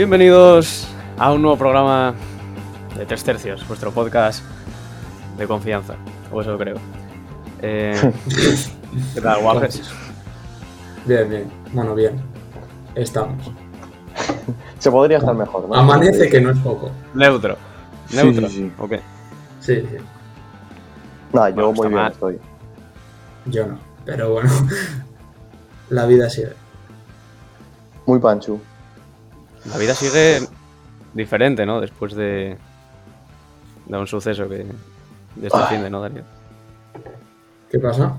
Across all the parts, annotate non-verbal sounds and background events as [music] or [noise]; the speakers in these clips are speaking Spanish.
Bienvenidos a un nuevo programa de Tres Tercios, vuestro podcast de confianza, o eso creo. Eh, [laughs] ¿Qué tal, guapes? Bien, bien. Bueno, bien. Estamos. Se podría estar mejor, ¿no? Amanece que no es poco. Neutro. Neutro. sí, sí. Ok. Sí, sí. Nah, yo Bueno, muy bien mal. estoy. Yo no. Pero bueno. [laughs] La vida sigue. Muy panchu. La vida sigue diferente, ¿no? Después de, de un suceso que de este fin de, ¿no, Daniel? ¿Qué pasa?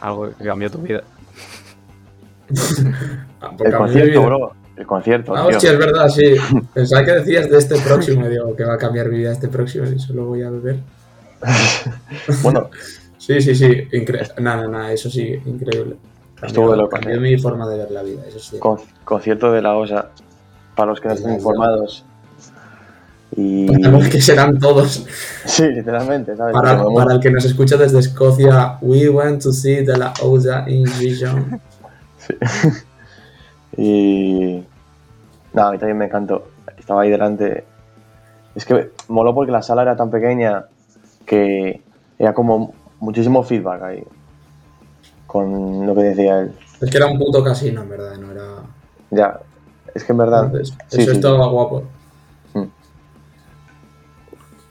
Algo que cambió tu vida. [laughs] Ah, El concierto, bro. El concierto, Ah, hostia, es verdad, sí. Pensaba que decías de este próximo. Digo, que va a cambiar mi vida este próximo y solo voy a beber. [laughs] Bueno, [laughs] Sí, sí, sí. Increíble. Nada, nada, eso sí, increíble. Estuvo de loco, Cambió ¿eh? mi forma de ver la vida, eso sí. con- concierto de la OSA. Para los que no estén informados. Y. Sabemos que serán todos. Sí, literalmente, ¿sabes? Para, para el que nos escucha desde Escocia, we went to see the La Osa in Vision. [laughs] [laughs] Y. Nada, a mí también me encantó. Estaba ahí delante. Es que moló porque la sala era tan pequeña que era como muchísimo feedback ahí. Con lo que decía él. Es que era un puto casino, en verdad, no era. Ya, es que en verdad. Entonces, sí, eso sí, estaba guapo.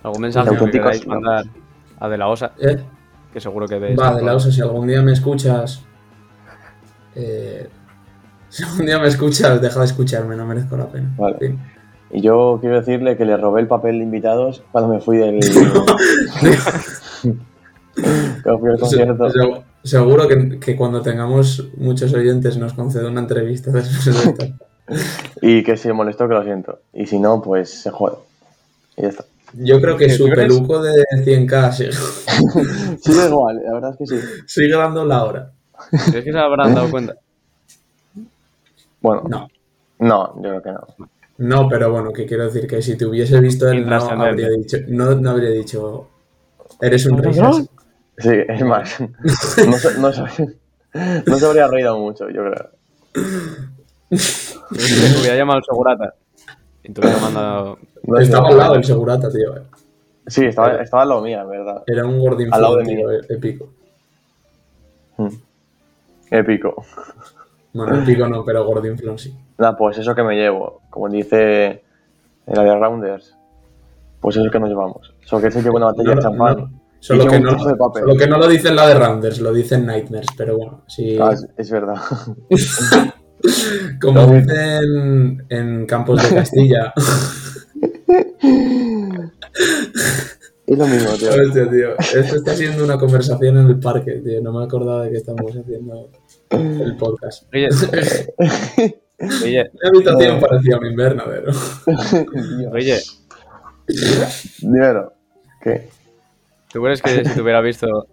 ¿Algún mensaje que queráis mandar a De La Osa? ¿Eh? Que seguro que ves. Va, de la Osa, si algún día me escuchas. eh, [laughs] si algún día me escuchas, deja de escucharme, no merezco la pena. Vale. Y yo quiero decirle que le robé el papel de invitados cuando me fui del. [laughs] [laughs] cuando fui al concierto. Seguro que, que cuando tengamos muchos oyentes nos concede una entrevista después de esto. [laughs] Y que si molestó, que lo siento. Y si no, pues se jode. Y ya está. Yo creo que ¿Tú su crees? peluco de 100k sigue, [laughs] Sigue igual, la verdad es que sí. sigue dando la hora. ¿Crees que se habrán dado cuenta? Bueno, No. no, yo creo que no. No, pero bueno, que quiero decir que si te hubiese visto él, no habría dicho, no, no habría dicho, eres un risas. Sí, es más. No, se- no, se- no se habría reído mucho, yo creo. ¿Crees que te hubiera llamado el segurata? Y te hubiera mandado. No Estaba sé. al lado del segurata, tío. eh. Sí, estaba, estaba al lado mía, en verdad. Era un gordín Al lado de tío, mí. eh, épico. Mm. Épico. Bueno, épico no, pero gordín flon sí. Nada, pues eso que me llevo. Como dice el Rounders. Pues eso que nos llevamos. Solo que se lleva una botella de No, champán. Solo que, no, trozo de papel. solo que no lo dicen la de Randers, lo dicen Nightmares, pero bueno, sí. Ah, es, es verdad. [laughs] Como dicen en Campos de Castilla. [laughs] es lo mismo, tío. Hostia, tío. Esto está siendo una conversación en el parque, tío. No me acordaba de que estamos haciendo el podcast. Oye. [laughs] Oye, La habitación parecía un invernadero. Oye, Dímelo. ¿Qué? ¿Tú crees que si te hubiera visto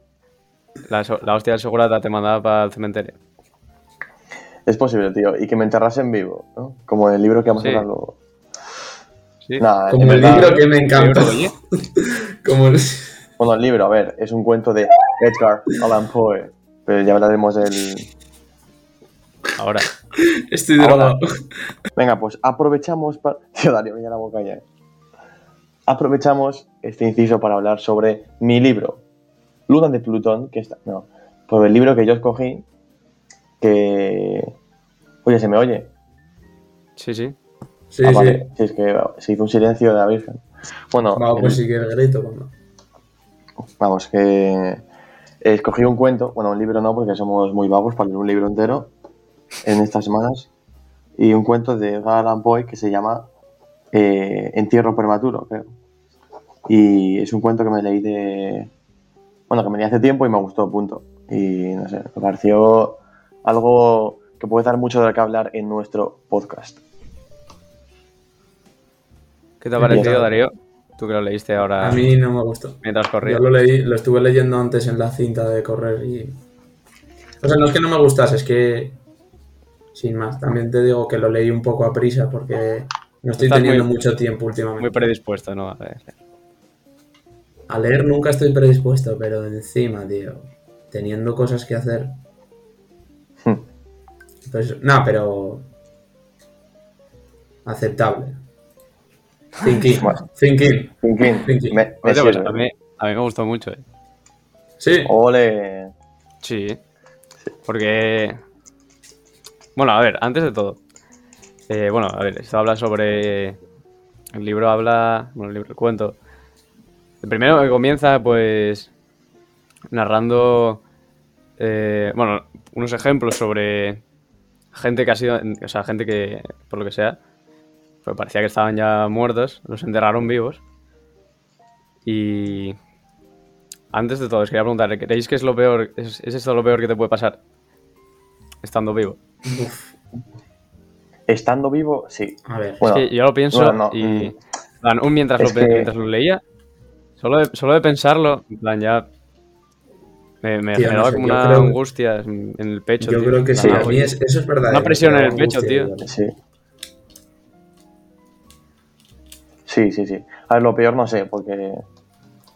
la, so- la hostia del segurata te mandaba para el cementerio? Es posible, tío. Y que me enterrase en vivo, ¿no? Como en el libro que vamos Sí. a hablar luego. Sí. Nada, Como el verdad- libro que me encanta. [laughs] Como el... [laughs] Bueno, el libro, a ver, es un cuento de Edgar Allan Poe. Pero ya hablaremos del. Ahora. Estoy drogado. Venga, pues aprovechamos para. [laughs] Tío, Darío, ya la boca ya. Aprovechamos este inciso para hablar sobre mi libro, Luna de Plutón, que está. No, pues el libro que yo escogí. Que. Oye, ¿se me oye? Sí, sí. Sí, Ah, sí. vale. Si es que se hizo un silencio de la Virgen. Bueno, Vamos, pues el- sí que el grito. Cuando... Vamos, que escogí un cuento, bueno, un libro no, porque somos muy vagos para leer un libro entero en estas semanas, y un cuento de Edgar Allan Poe que se llama eh, Entierro prematuro, creo. Y es un cuento que me leí de... Bueno, que me leí hace tiempo y me gustó, punto. Y no sé, me pareció algo que puede dar mucho de qué hablar en nuestro podcast. ¿Qué te ha parecido. Darío? Tú que lo leíste ahora A mí no me gustó. mientras corrías. Yo lo leí, lo estuve leyendo antes en la cinta de correr y. O sea, no es que no me gustase, es que. Sin más, también te digo que lo leí un poco a prisa porque no estoy Estás teniendo muy- mucho tiempo últimamente. Muy predispuesto, ¿no? A ver. A leer nunca estoy predispuesto, pero encima, tío, teniendo cosas que hacer. Hmm. Pues, no, pero. aceptable. Thinking, [laughs] Bueno. thinking. Thinking, Thinking. me, me Oye, pues a, mí, a mí me gustó mucho, eh. Sí, Ole. Sí. Porque. Bueno, a ver, antes de todo. eh, bueno, a ver, esto habla sobre. El libro habla. Bueno, el libro, el cuento. El primero que comienza, pues. Narrando. eh, bueno, unos ejemplos sobre. Gente que ha sido. O sea, gente que, por lo que sea. Pues parecía que estaban ya muertos. Los enterraron vivos. Y. Antes de todo, os quería preguntar, ¿creéis que es lo peor? ¿Es, es esto lo peor que te puede pasar? Estando vivo. Estando vivo, sí. a ver. Bueno, es que yo lo pienso bueno, no, y. mm. un mientras, lo, que- mientras lo leía, solo de, solo de pensarlo, en plan, ya. Me, me Tío, no generaba sé, como una creo- angustia en el pecho. yo tío. creo que sí, a mí es- eso es verdad. Una presión en el pecho, tío. Sí. Sí, sí, sí. A ver, lo peor no sé, porque.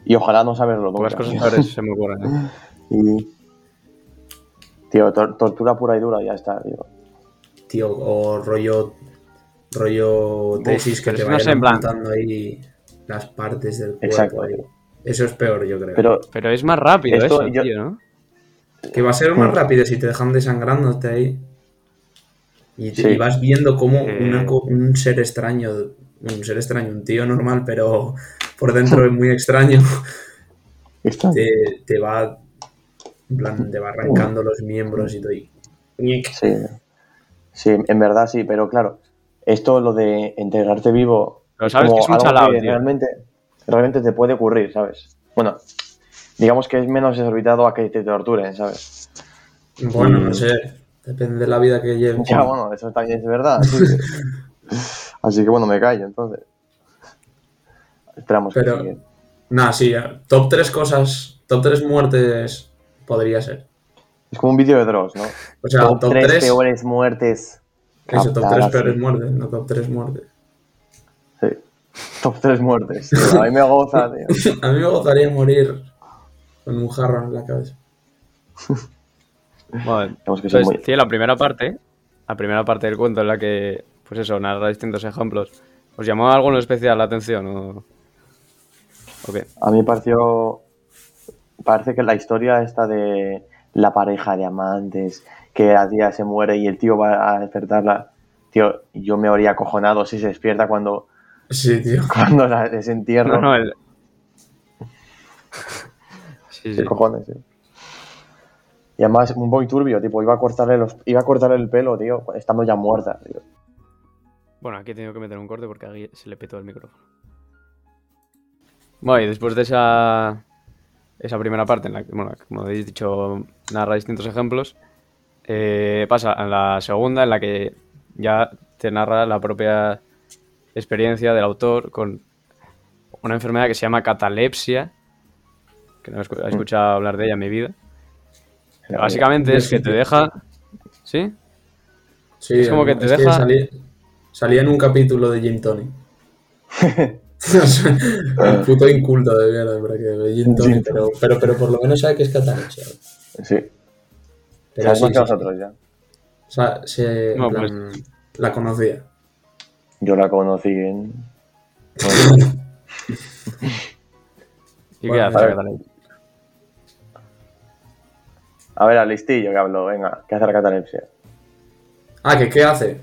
Y ojalá no saberlo nunca. cosas peores [laughs] se me ocurren. ¿eh? Y. Tío, tor- tortura pura y dura, ya está, tío. Tío, o rollo, rollo tesis que te vayan sé, en plan- apuntando ahí las partes del cuerpo. Exacto. ahí. Eso es peor, yo creo. Pero Pero es más rápido Esto eso, yo- tío, ¿no? que va a ser más Mm. rápido si te dejan desangrándote ahí. Y, te- Sí. y vas viendo Eh. una co- un ser extraño, un ser extraño, un tío normal, pero por dentro es muy extraño, está. te, te va, en plan, te va arrancando los miembros y todo. y-. Sí. Sí, en verdad sí, pero claro, esto lo de enterrarte vivo Pero sabes como que es un algo chalao, que realmente, realmente te puede ocurrir, ¿sabes? Bueno, digamos que es menos desorbitado a que te torturen, ¿sabes? Bueno, Mm. no sé, depende de la vida que lleves. Ya, bueno, eso también es verdad. sí. [laughs] Así que bueno, me callo entonces. Esperamos Pero- que sí. Nah, sí, top 3 cosas, top 3 muertes podría ser. Es como un vídeo de Dross, ¿no? O sea, top, top 3 3, peores muertes. eso, top 3 captadas, peores muertes, no top 3 muertes. Top 3 muertes. tío. A mí me goza, tío. [laughs] A mí me gustaría morir con un jarro en la cabeza. [laughs] Que ser entonces, muy- sí, la primera parte, la primera parte del cuento en la que, pues eso, narra distintos ejemplos. ¿Os llamó alguno especial la atención o, o qué? A mí me pareció. Parece que la historia esta de la pareja de amantes, que a día se muere y el tío va a despertarla. Tío, yo me habría acojonado si se despierta cuando, Sí, tío. [laughs] cuando la desentierro. No, no, el... Sí, [laughs] sí. ¿Qué cojones, tío? Y además, un boy turbio, tipo, iba a cortarle los, iba a cortarle el pelo, tío, estando ya muerta, tío. Bueno, aquí he tenido que meter un corte porque aquí se le petó el micrófono. Bueno, y después de esa, esa primera parte, en la que, bueno, como habéis dicho, narra distintos ejemplos, eh, pasa a la segunda, en la que ya te narra la propia experiencia del autor con una enfermedad que se llama catalepsia, que no he escu- he escuchado hablar de ella en mi vida. Pero básicamente es que te deja... ¿Sí? Sí, Es como que te deja- salía, salía en un capítulo de Gin Tony. El [laughs] [laughs] puto inculto de mierda, pero que de Gin Tony, pero, pero, pero por lo menos sabe que es catalepsia. Sí, Pero sabes sí, sí, nosotros ya. O sea, se, No, plan, la conocía. Yo la conocí en... [laughs] ¿Y qué hace catalepsia? A ver, al listillo que hablo, venga, ¿qué hace la catalepsia? Ah, ¿que qué hace?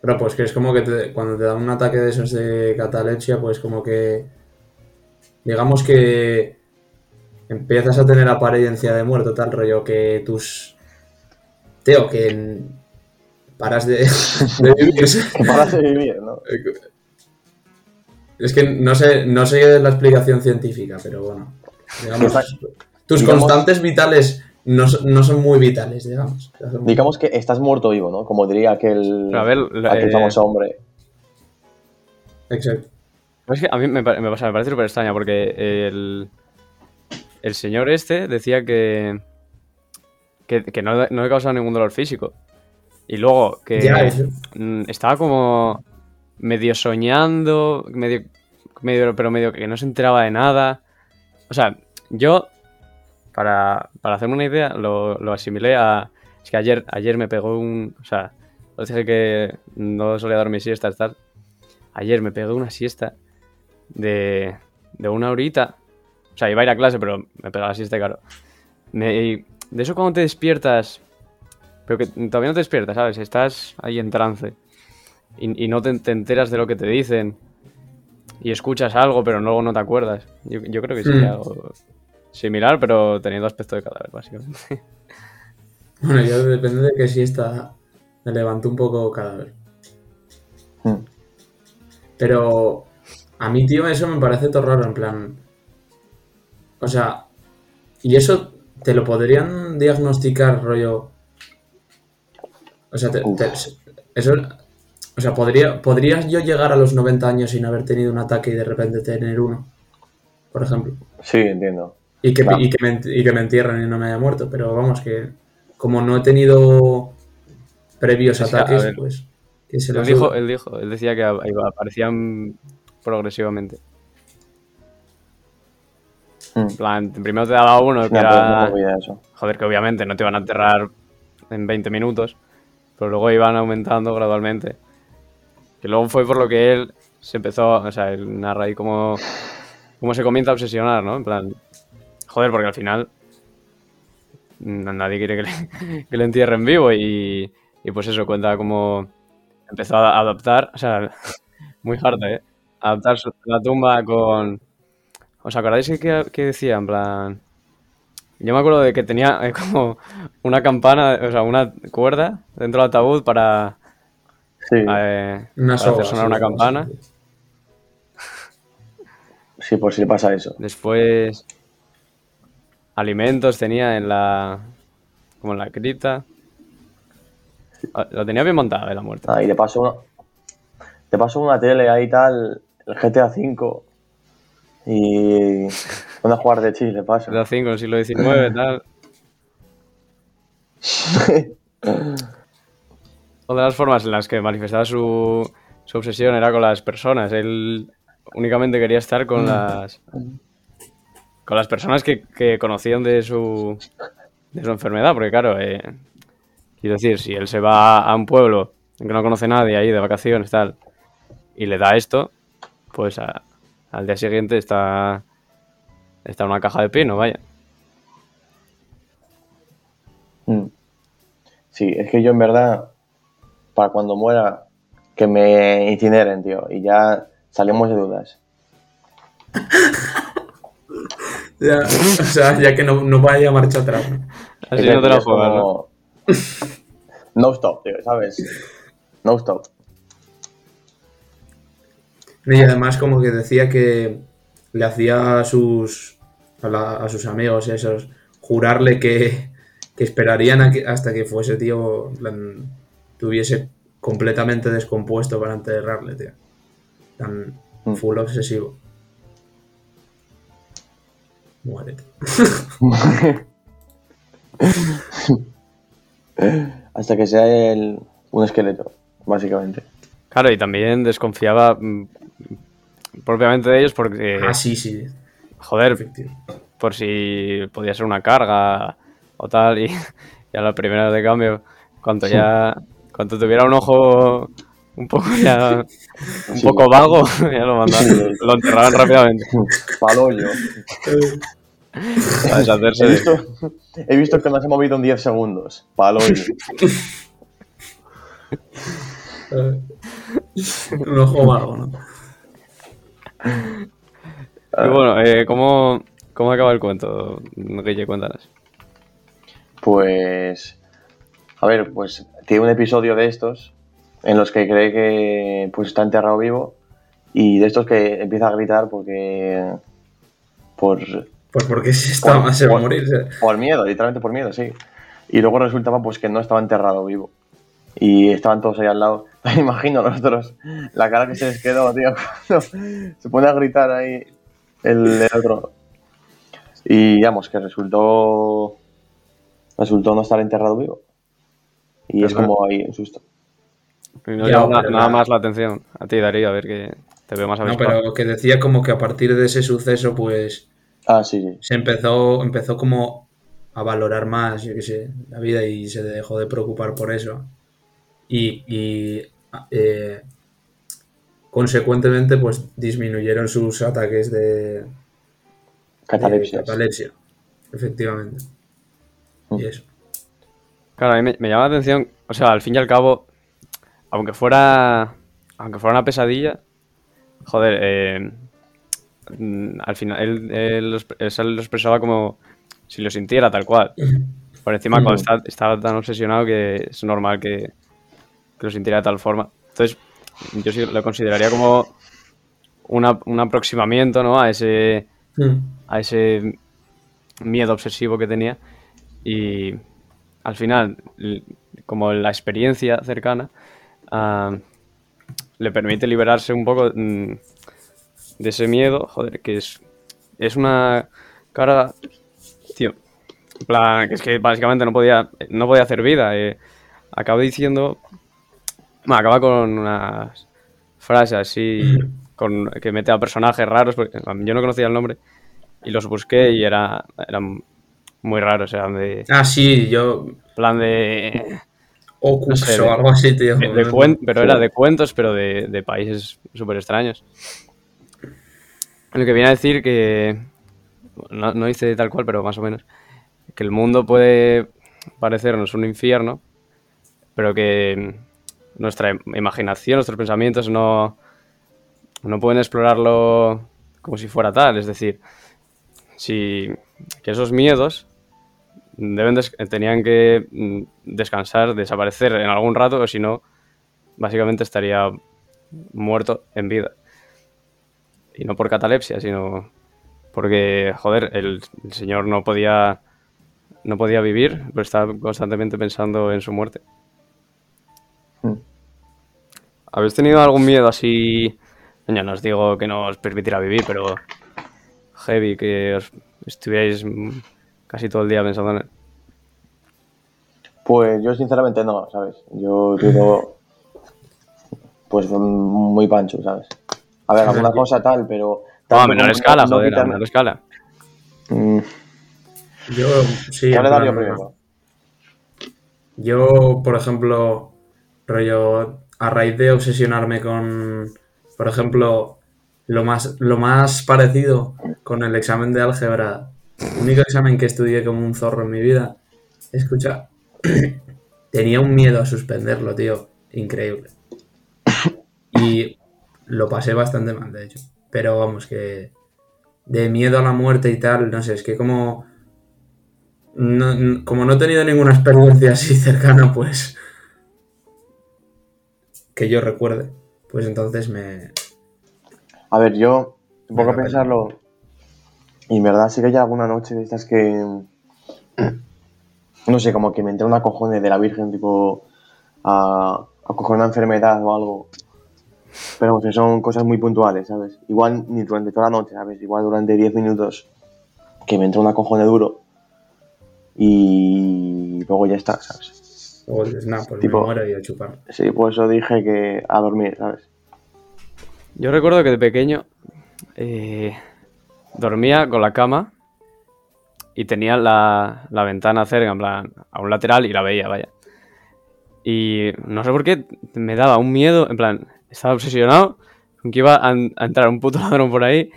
Pero pues que es como que te- cuando te da un ataque de esos de catalepsia, pues como que... Digamos que empiezas a tener apariencia de muerto, tal rollo, que tus... Teo, que en- paras de, de [laughs] vivir. Que paras de vivir, ¿no? Es que no sé, no sé la explicación científica, pero bueno. Digamos, tus Digamos- constantes vitales no, son- no son muy vitales, digamos. Digamos que estás muerto vivo, ¿no? Como diría aquel, a ver, aquel eh, famoso hombre. Exacto. Es que a mí me, me pasa- me parece súper extraña porque el, el señor este decía que, que, que no, no le causaba ningún dolor físico. Y luego que Ya, mm, estaba como medio soñando, medio, medio, pero medio que no se enteraba de nada. O sea, yo, para, para hacerme una idea, lo, lo asimilé a... Es que ayer, ayer me pegó un... O sea, os dije que no solía dormir siestas, tal. Ayer me pegué una siesta de, de una horita. O sea, iba a ir a clase, pero me pegaba la siesta, claro. Me- de eso cuando te despiertas, pero que todavía no te despiertas, ¿sabes? Estás ahí en trance y, y no te, te enteras de lo que te dicen y escuchas algo, pero luego no te acuerdas. Yo, yo creo que sí, Hmm. algo similar, pero teniendo aspecto de cadáver, básicamente. [laughs] Bueno, yo depende de que si está. Me levanto un poco cadáver. Mm. Pero a mí, tío, eso me parece todo raro, en plan. O sea, y eso te lo podrían diagnosticar, rollo. O sea, te- eso. O sea, podría, ¿podrías yo llegar a los 90 años sin haber tenido un ataque y de repente tener uno? Por ejemplo. Sí, entiendo. Y que, Claro. y, que me, y que me entierren y no me haya muerto. Pero vamos, que como no he tenido previos ataques, ver, pues. que se Él dijo, él dijo, él decía que aparecían progresivamente. Mm. En plan, primero te daba uno que No, era. eso. Joder, que obviamente no te iban a enterrar en 20 minutos, pero luego iban aumentando gradualmente. Que luego fue por lo que él se empezó, o sea, él narra ahí cómo, cómo se comienza a obsesionar, ¿no? En plan, joder, porque al final nadie quiere que le, [laughs] entierren vivo y, y pues eso, cuenta cómo empezó a adaptar, o sea, [laughs] muy hard, ¿eh? Adaptar la tumba con... ¿Os acordáis que, que decía? En plan... Yo me acuerdo de que tenía eh, [laughs] como una campana, o sea, una cuerda dentro del ataúd para, Sí, eh, Una para soga, hacer sonar sí, una campana. sí, por si le pasa eso. Después alimentos tenía en la como en la cripta. Ah, Lo tenía bien montado de la muerte. Ah, y le paso una, te paso una tele ahí tal, el GTA V y una jugar de chile, le paso. Era 5 en el siglo XIX tal. Otra de las formas en las que manifestaba su, su obsesión era con las personas. Él únicamente quería estar con las con las personas que, que conocían de su de su enfermedad, porque claro, eh, quiero decir, si él se va a un pueblo en que no conoce a nadie ahí de vacaciones tal y le da esto, pues a- al día siguiente está está una caja de pino, vaya. Mm. Sí, es que yo en verdad, para cuando muera, que me incineren, tío, y ya salimos de dudas. [laughs] Ya, o sea, ya que no, no vaya marcha atrás. ¿no? Así Es no te la juegas, [laughs] No stop, tío, ¿sabes? No stop. Y además como que decía que le hacía a sus a, la- a sus amigos esos jurarle que, que esperarían a que- hasta que fuese tío plan, tuviese completamente descompuesto para enterrarle, tío. Tan Mm. full obsesivo. Muérete. [laughs] Hasta que sea el, un esqueleto, básicamente. Claro, y también desconfiaba mm, propiamente de ellos porque, Ah, sí, sí. joder, Efectivo. por si podía ser una carga o tal, y, y a la primera de cambio, cuanto ya, cuanto tuviera un ojo un poco ya, [laughs] un Sí. poco vago, [laughs] ya lo mandaban, Sí. lo enterraban rápidamente Palollo. para deshacerse He de... visto, he visto que no se ha movido en 10 segundos. Palollo. [laughs] Un ojo vago, ¿no? Y bueno, eh, ¿cómo, ¿cómo acaba el cuento, Guille? Cuéntanos. Pues. A ver, pues tiene un episodio de estos en los que cree que pues está enterrado vivo y de estos que empieza a gritar porque. Por, Pues porque se, está, Por- se va a por- morir. por miedo, literalmente por miedo, sí. Y luego resultaba pues que no estaba enterrado vivo. Y estaban todos ahí al lado. [laughs] Me imagino nosotros la cara que se les quedó, tío, [laughs] cuando se pone a gritar ahí el, el otro. Y digamos que resultó resultó no estar enterrado vivo. Y es como ahí un susto. Y no Ya, nada más la atención. A ti, Darío, a ver que te veo más No, avispado. pero que decía como que a partir de ese suceso, pues Ah, sí, sí. se empezó, empezó como a valorar más, yo qué sé, la vida y se dejó de preocupar por eso. Y, y, eh, consecuentemente pues disminuyeron sus ataques de, Catalepsia. de catalepsia, efectivamente. Mm. Y eso. Claro, a mí me, me llama la atención, o sea, al fin y al cabo, aunque fuera, aunque fuera una pesadilla, joder, eh, mm, al final él, él lo él expresaba como si lo sintiera tal cual. Por encima, cuando Mm. está, estaba tan obsesionado que es normal que, que lo sintiera de tal forma. Entonces, yo sí lo consideraría como una- un aproximamiento, ¿no? A ese, Mm. a ese miedo obsesivo que tenía y al final, como la experiencia cercana, ah, le permite liberarse un poco mm, de ese miedo, joder, que es, es una carga, tío, en plan, que es que básicamente no podía, no podía hacer vida. eh. Acaba diciendo, bueno, acaba con unas frases así, con, que mete a personajes raros, porque yo no conocía el nombre, y los busqué y era, eran muy raros, eran de Ah, sí, yo. plan de, Ocus No sé, o algo así, tío. de- de cuen- pero era de cuentos, pero de, de países súper extraños. Lo que viene a decir que, no, no dice tal cual, pero más o menos, que el mundo puede parecernos un infierno, pero que nuestra imaginación, nuestros pensamientos no, no pueden explorarlo como si fuera tal. Es decir, si que esos miedos deben tenían que mm, descansar, desaparecer en algún rato, o si no, básicamente estaría muerto en vida. Y no por catalepsia, sino porque, joder, el, el señor no podía no podía vivir, pero estaba constantemente pensando en su muerte. Mm. ¿Habéis tenido algún miedo así? Ya no os digo que no os permitirá vivir, pero heavy, que os estuvierais mm, casi todo el día pensando en él. Pues yo sinceramente no, ¿sabes? Yo digo, pues muy pancho, ¿sabes? A ver, alguna cosa tal, pero... No, a menor escala, no joder, a menor escala. Mm, Yo, sí. ¿Qué en le daría plan, primero? Yo, por ejemplo, rollo, a raíz de obsesionarme con, por ejemplo, lo más, lo más parecido con el examen de álgebra, único examen que estudié como un zorro en mi vida, escucha, [coughs] tenía un miedo a suspenderlo, tío, increíble. Y lo pasé bastante mal, de hecho. Pero vamos, que de miedo a la muerte y tal, no sé, es que como como no he tenido ninguna experiencia así cercana, pues. Que yo recuerde. Pues entonces me. A ver, yo a Venga, pensarlo y en verdad sí que hay alguna noche de estas que... [clears throat] No sé, como que me entra una cojone de la Virgen, tipo... A, a coger una enfermedad o algo. Pero son cosas muy puntuales, ¿sabes? Igual ni durante toda la noche, ¿sabes? Igual durante 10 minutos que me entra una cojone duro y luego ya está, ¿sabes? O dices, nah, pues Tipo- me muero y a chupar. Sí, por eso dije que a dormir, ¿sabes? Yo recuerdo que de pequeño eh, dormía con la cama y tenía la, la ventana cerca, en plan, a un lateral y la veía, vaya. Y no sé por qué me daba un miedo, en plan, estaba obsesionado con que iba a, a entrar un puto ladrón por ahí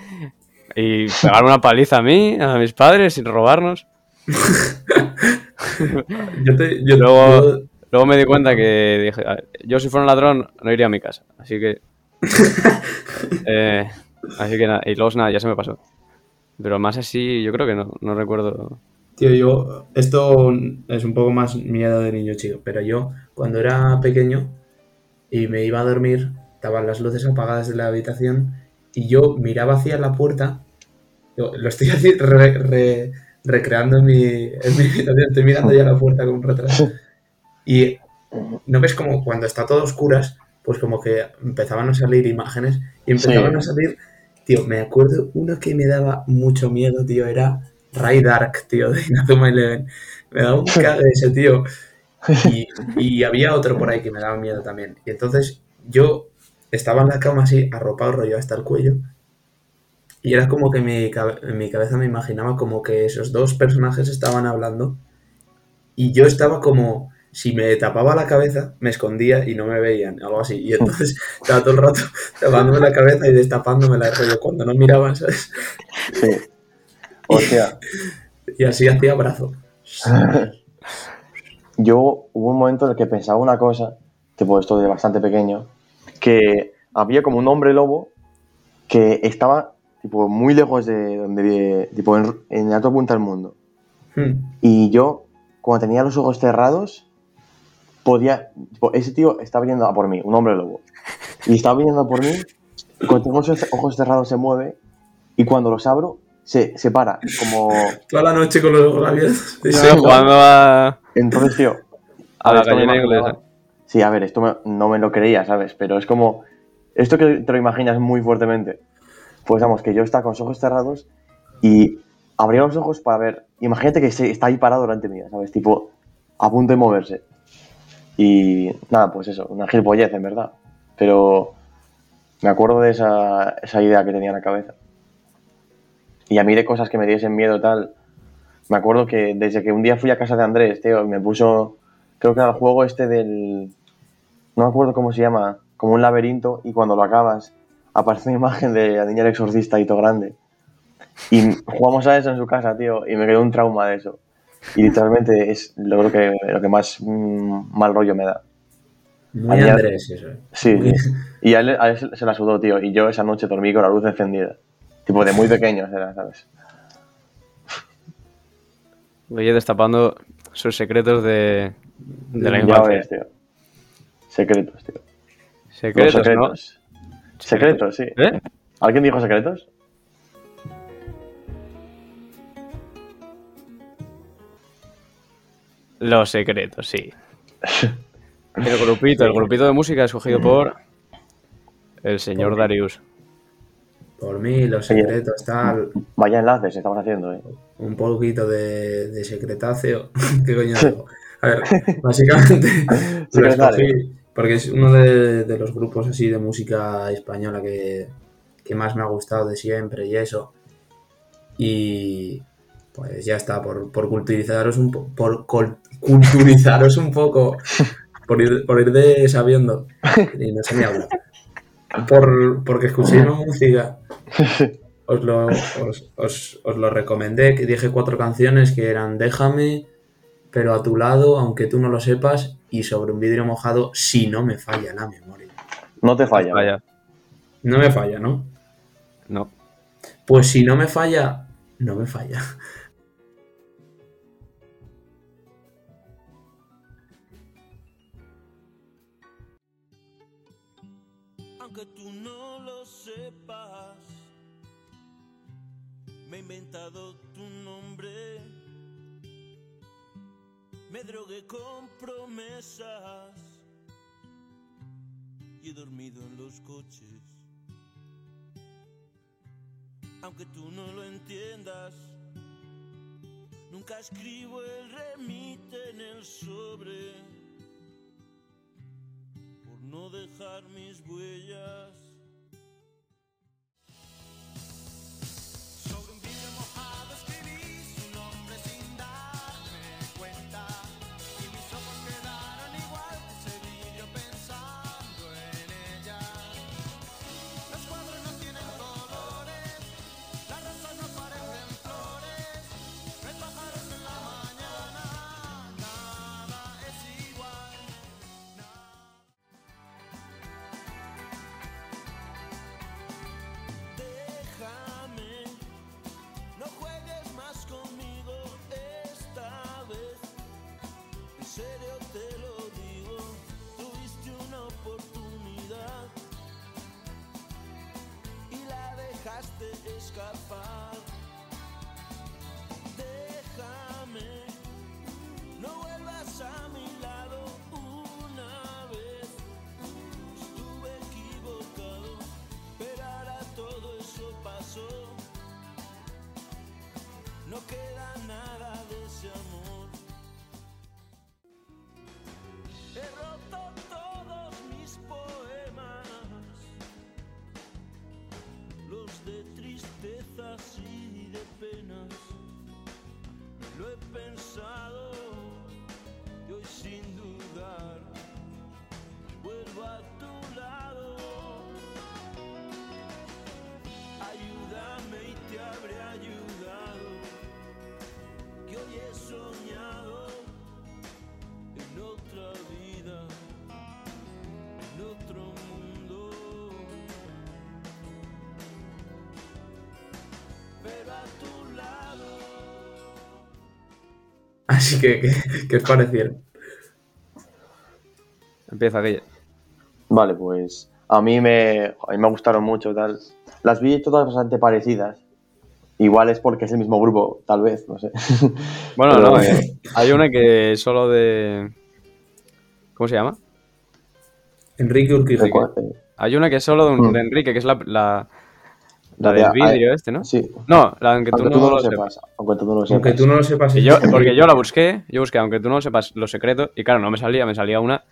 y pegarme una paliza a mí, a mis padres, sin robarnos. Yo te. Yo, Luego- yo- Luego me di cuenta que dije, "A ver, yo si fuera un ladrón no iría a mi casa, así que... [laughs] eh, así que nada, y luego nada, ya se me pasó. Pero más así, yo creo que no, no recuerdo... Tío, yo. Esto es un poco más miedo de niño chico, pero yo, cuando era pequeño y me iba a dormir, estaban las luces apagadas de la habitación y yo miraba hacia la puerta. Yo, lo estoy [laughs] re- re- recreando en mi, en mi habitación, estoy mirando ya la puerta con un retraso. [laughs] Y no ves como cuando está todo a oscuras, pues como que empezaban a salir imágenes y empezaban Sí. a salir. Tío, me acuerdo uno que me daba mucho miedo, tío, era Ray Dark, tío, de Inazuma Eleven. Me daba un cague ese tío. Y, y había otro por ahí que me daba miedo también. Y entonces yo estaba en la cama así, arropado rollo hasta el cuello. Y era como que mi, en mi cabeza me imaginaba como que esos dos personajes estaban hablando. Y yo estaba como si me tapaba la cabeza, me escondía y no me veían, algo así. Y entonces [laughs] estaba todo el rato [laughs] tapándome la cabeza y destapándome la rollo cuando no miraban, ¿sabes? Sí. [laughs] Hostia. Y así hacía brazo. Yo hubo un momento en el que pensaba una cosa, tipo esto de bastante pequeño, que había como un hombre lobo que estaba tipo muy lejos de donde vive, tipo en, en la otra punta del mundo. Hmm. Y yo, cuando tenía los ojos cerrados, podía. tipo, ese tío estaba viniendo a por mí, un hombre lobo. Y estaba viniendo a por mí, y cuando tengo los ojos cerrados se mueve, y cuando los abro, se, se para, como. Toda la noche con los ojos abiertos. Sí, Sí, jugando a, Entonces, tío. a la gallina imaginaba- inglesa. Sí, a ver, esto me- no me lo creía, ¿sabes? Pero es como. Esto que te lo imaginas muy fuertemente. Pues vamos, que yo estaba con los ojos cerrados y abría los ojos para ver. Imagínate que está ahí parado delante mía, ¿sabes? Tipo, a punto de moverse. Y nada, pues eso, una gilipollez, en verdad. Pero me acuerdo de esa, esa idea que tenía en la cabeza. Y a mí de cosas que me diesen miedo tal. Me acuerdo que desde que un día fui a casa de Andrés, tío, me puso. Creo que era el juego este del. No me acuerdo cómo se llama. Como un laberinto, y cuando lo acabas, aparece una imagen de la niña del exorcista y todo grande. Y jugamos a eso en su casa, tío, y me quedó un trauma de eso. Y literalmente es lo, que, lo que más mm, mal rollo me da. Muy Añade- Andrés, eso. eh. Sí, Muy-. Y a él, a él se- la sudó, tío. Y yo esa noche dormí con la luz encendida. Tipo, de muy pequeño era, ¿sabes? Oye, destapando sus secretos de, de la infancia. ves, tío. Secretos, tío. Secretos, Los secretos. Secretos, sí. ¿Eh? ¿Alguien dijo secretos? Los secretos, sí. [laughs] El grupito, el grupito de música escogido por el señor Darius. Por mí, los secretos, tal. Vaya enlaces estamos haciendo, eh. Un poquito de, de secretáceo. [laughs] ¿Qué coño digo? A ver, básicamente [laughs] escogí porque es uno de, los grupos así de música española que, que más me ha gustado de siempre y eso. Y pues ya está, por, por culturizaros un po- por culturizaros un poco, por ir, por ir de sabiendo, y no sé ni hablar. Por, porque escuché una música os lo, os, os- os lo recomendé, que dije cuatro canciones que eran Déjame, pero a tu lado, aunque tú no lo sepas, y sobre un vidrio mojado, si no me falla la memoria. No te falla. Vaya, No me falla, ¿no? no. Pues si no me falla, no me falla. Me drogué con promesas. Y he dormido en los coches. Aunque tú no lo entiendas. Nunca escribo el remite en el sobre por no dejar mis huellas. Así que, ¿qué, qué os parecieron? Empieza aquella. Vale, pues a mí me, a mí me gustaron mucho tal. Las vi todas bastante parecidas. Igual es porque es el mismo grupo, tal vez, no sé. [laughs] Bueno, Pero, no, eh, hay una que es solo de. ¿Cómo se llama? Enrique Urquijo. Hay una que es solo de, un- Mm. de Enrique, que es la, la, La la de- del vídeo este, ¿no? Sí, No, la aunque tú aunque no, tú no lo sepas. sepas. Aunque tú no lo Aunque sepas. tú no lo sepas. Yo, porque yo la busqué, yo busqué, aunque tú no lo sepas lo secreto, y claro, no me salía, me salía una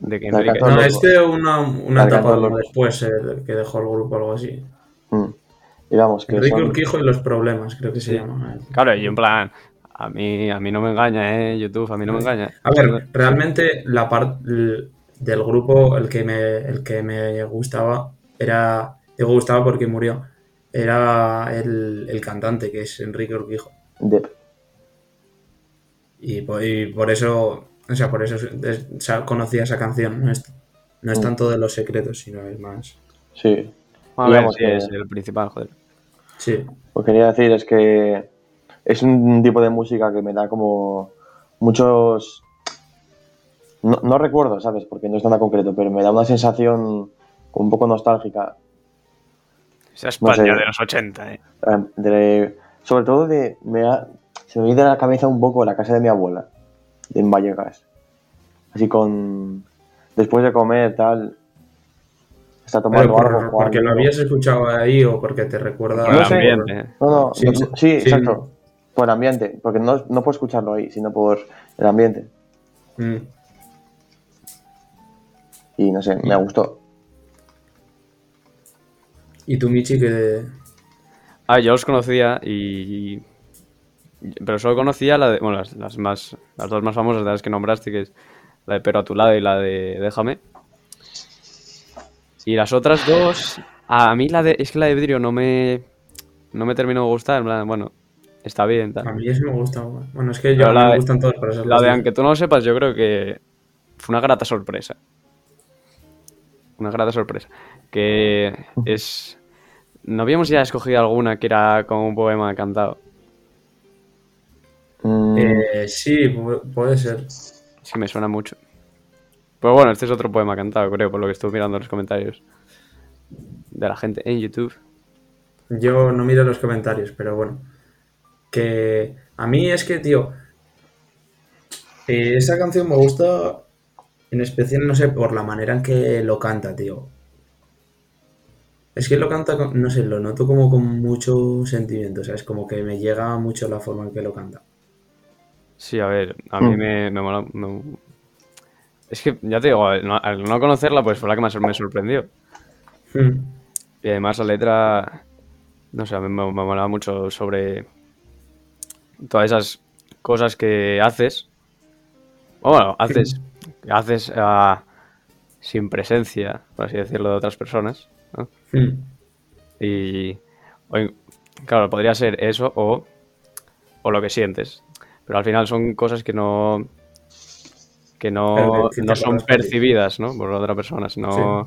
de que Enrique. No, este una, una etapa después, eh, que dejó el grupo o algo así. Mm. Y vamos, que Enrique son- Urquijo y los problemas, creo que se Sí. llama. Claro, y yo en plan, a mí, a mí no me engaña, ¿eh? YouTube, a mí no me engaña. A ver, realmente la parte del grupo, el que me, el que me gustaba, era. Digo gustaba porque murió. Era el, el cantante, que es Enrique Urquijo. Dep. Y por, y por eso. O sea, por eso es- conocía esa canción. No es, no es Mm. tanto de los secretos, sino es más. Sí. A ver, Digamos sí, que- es el principal, joder. Sí. Lo que quería decir es que es un tipo de música que me da como muchos. No, no recuerdo, ¿sabes? Porque no es nada concreto, pero me da una sensación un poco nostálgica. Esa No España sé. de los 80, ¿eh? de- sobre todo de. Me da- se me viene a la cabeza un poco la casa de mi abuela, en Vallecas. Así con. Después de comer, tal. Está tomando por- algo. porque lo habías escuchado ahí o porque te recuerda. Por el No sé. ambiente. No, no, Sí, no, sí, sí, sí. exacto. Por el ambiente, porque no, no puedo escucharlo ahí, sino por el ambiente. Mm. Y no sé, me gustó. Y tú, Michi, que. Ah, yo los conocía y. Pero solo conocía la de. Bueno, las, las más. Las dos más famosas de las que nombraste, que es la de Pero a tu lado y la de Déjame. Y las otras dos. A mí la de. Es que la de vidrio no me. No me terminó de gustar. En plan, bueno, está bien. A mí ese me gusta. Bueno, es que yo la me de- gustan todas, La de. Aunque tú no lo sepas, yo creo que. Fue una grata sorpresa. Una grata sorpresa. Que es. ¿No habíamos ya escogido alguna que era como un poema cantado? Mm, Eh, sí, pu- puede ser. Que me suena mucho. Pero bueno, este es otro poema cantado, creo, por lo que estuve mirando en los comentarios de la gente en YouTube. Yo no miro los comentarios, pero bueno. Que a mí es que, tío, eh, esa canción me gusta en especial, no sé, por la manera en que lo canta, tío. Es que lo canta, con- no sé, lo noto como con mucho sentimiento, ¿sabes? Como que me llega mucho la forma en que lo canta. Sí, a ver, a mí Mm. me, me mola. me- Es que, ya te digo, al no, al no conocerla, pues fue la que más me sorprendió. Hmm. Y además la letra, no sé, a mí me, me molaba mucho sobre todas esas cosas que haces. O Bueno, haces, haces ah, sin presencia, por así decirlo, de otras personas. ¿no? Hmm. Y, o claro, podría ser eso o, o lo que sientes. Pero al final son cosas que no que no, que te no son percibidas ¿no? por otra persona, no,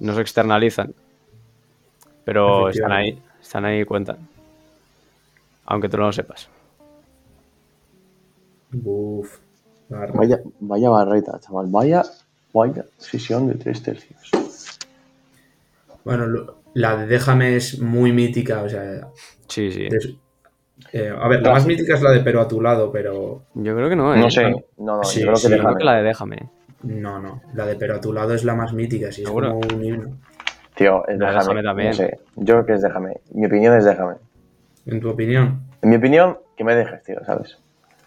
no se externalizan. Pero están ahí, están ahí y cuentan. Aunque tú no lo sepas. Uf. Barra. vaya, vaya barreta, chaval. Vaya, vaya sesión de tres tercios. Bueno, lo- la de Déjame es muy mítica, o sea, Sí, sí. de- eh, a ver, la más mítica es la de Pero a tu lado, pero Yo creo que no, ¿eh? No sé, no, no, Sí, yo creo que sí, creo déjame. que la de Déjame. no, no, la de Pero a tu lado es la más mítica, sí, es ¿Seguro? como un himno. Tío, es La de déjame. Déjame también. No sé, yo creo que es déjame. Mi opinión es déjame. En tu opinión. En mi opinión, que me dejes, tío, ¿sabes?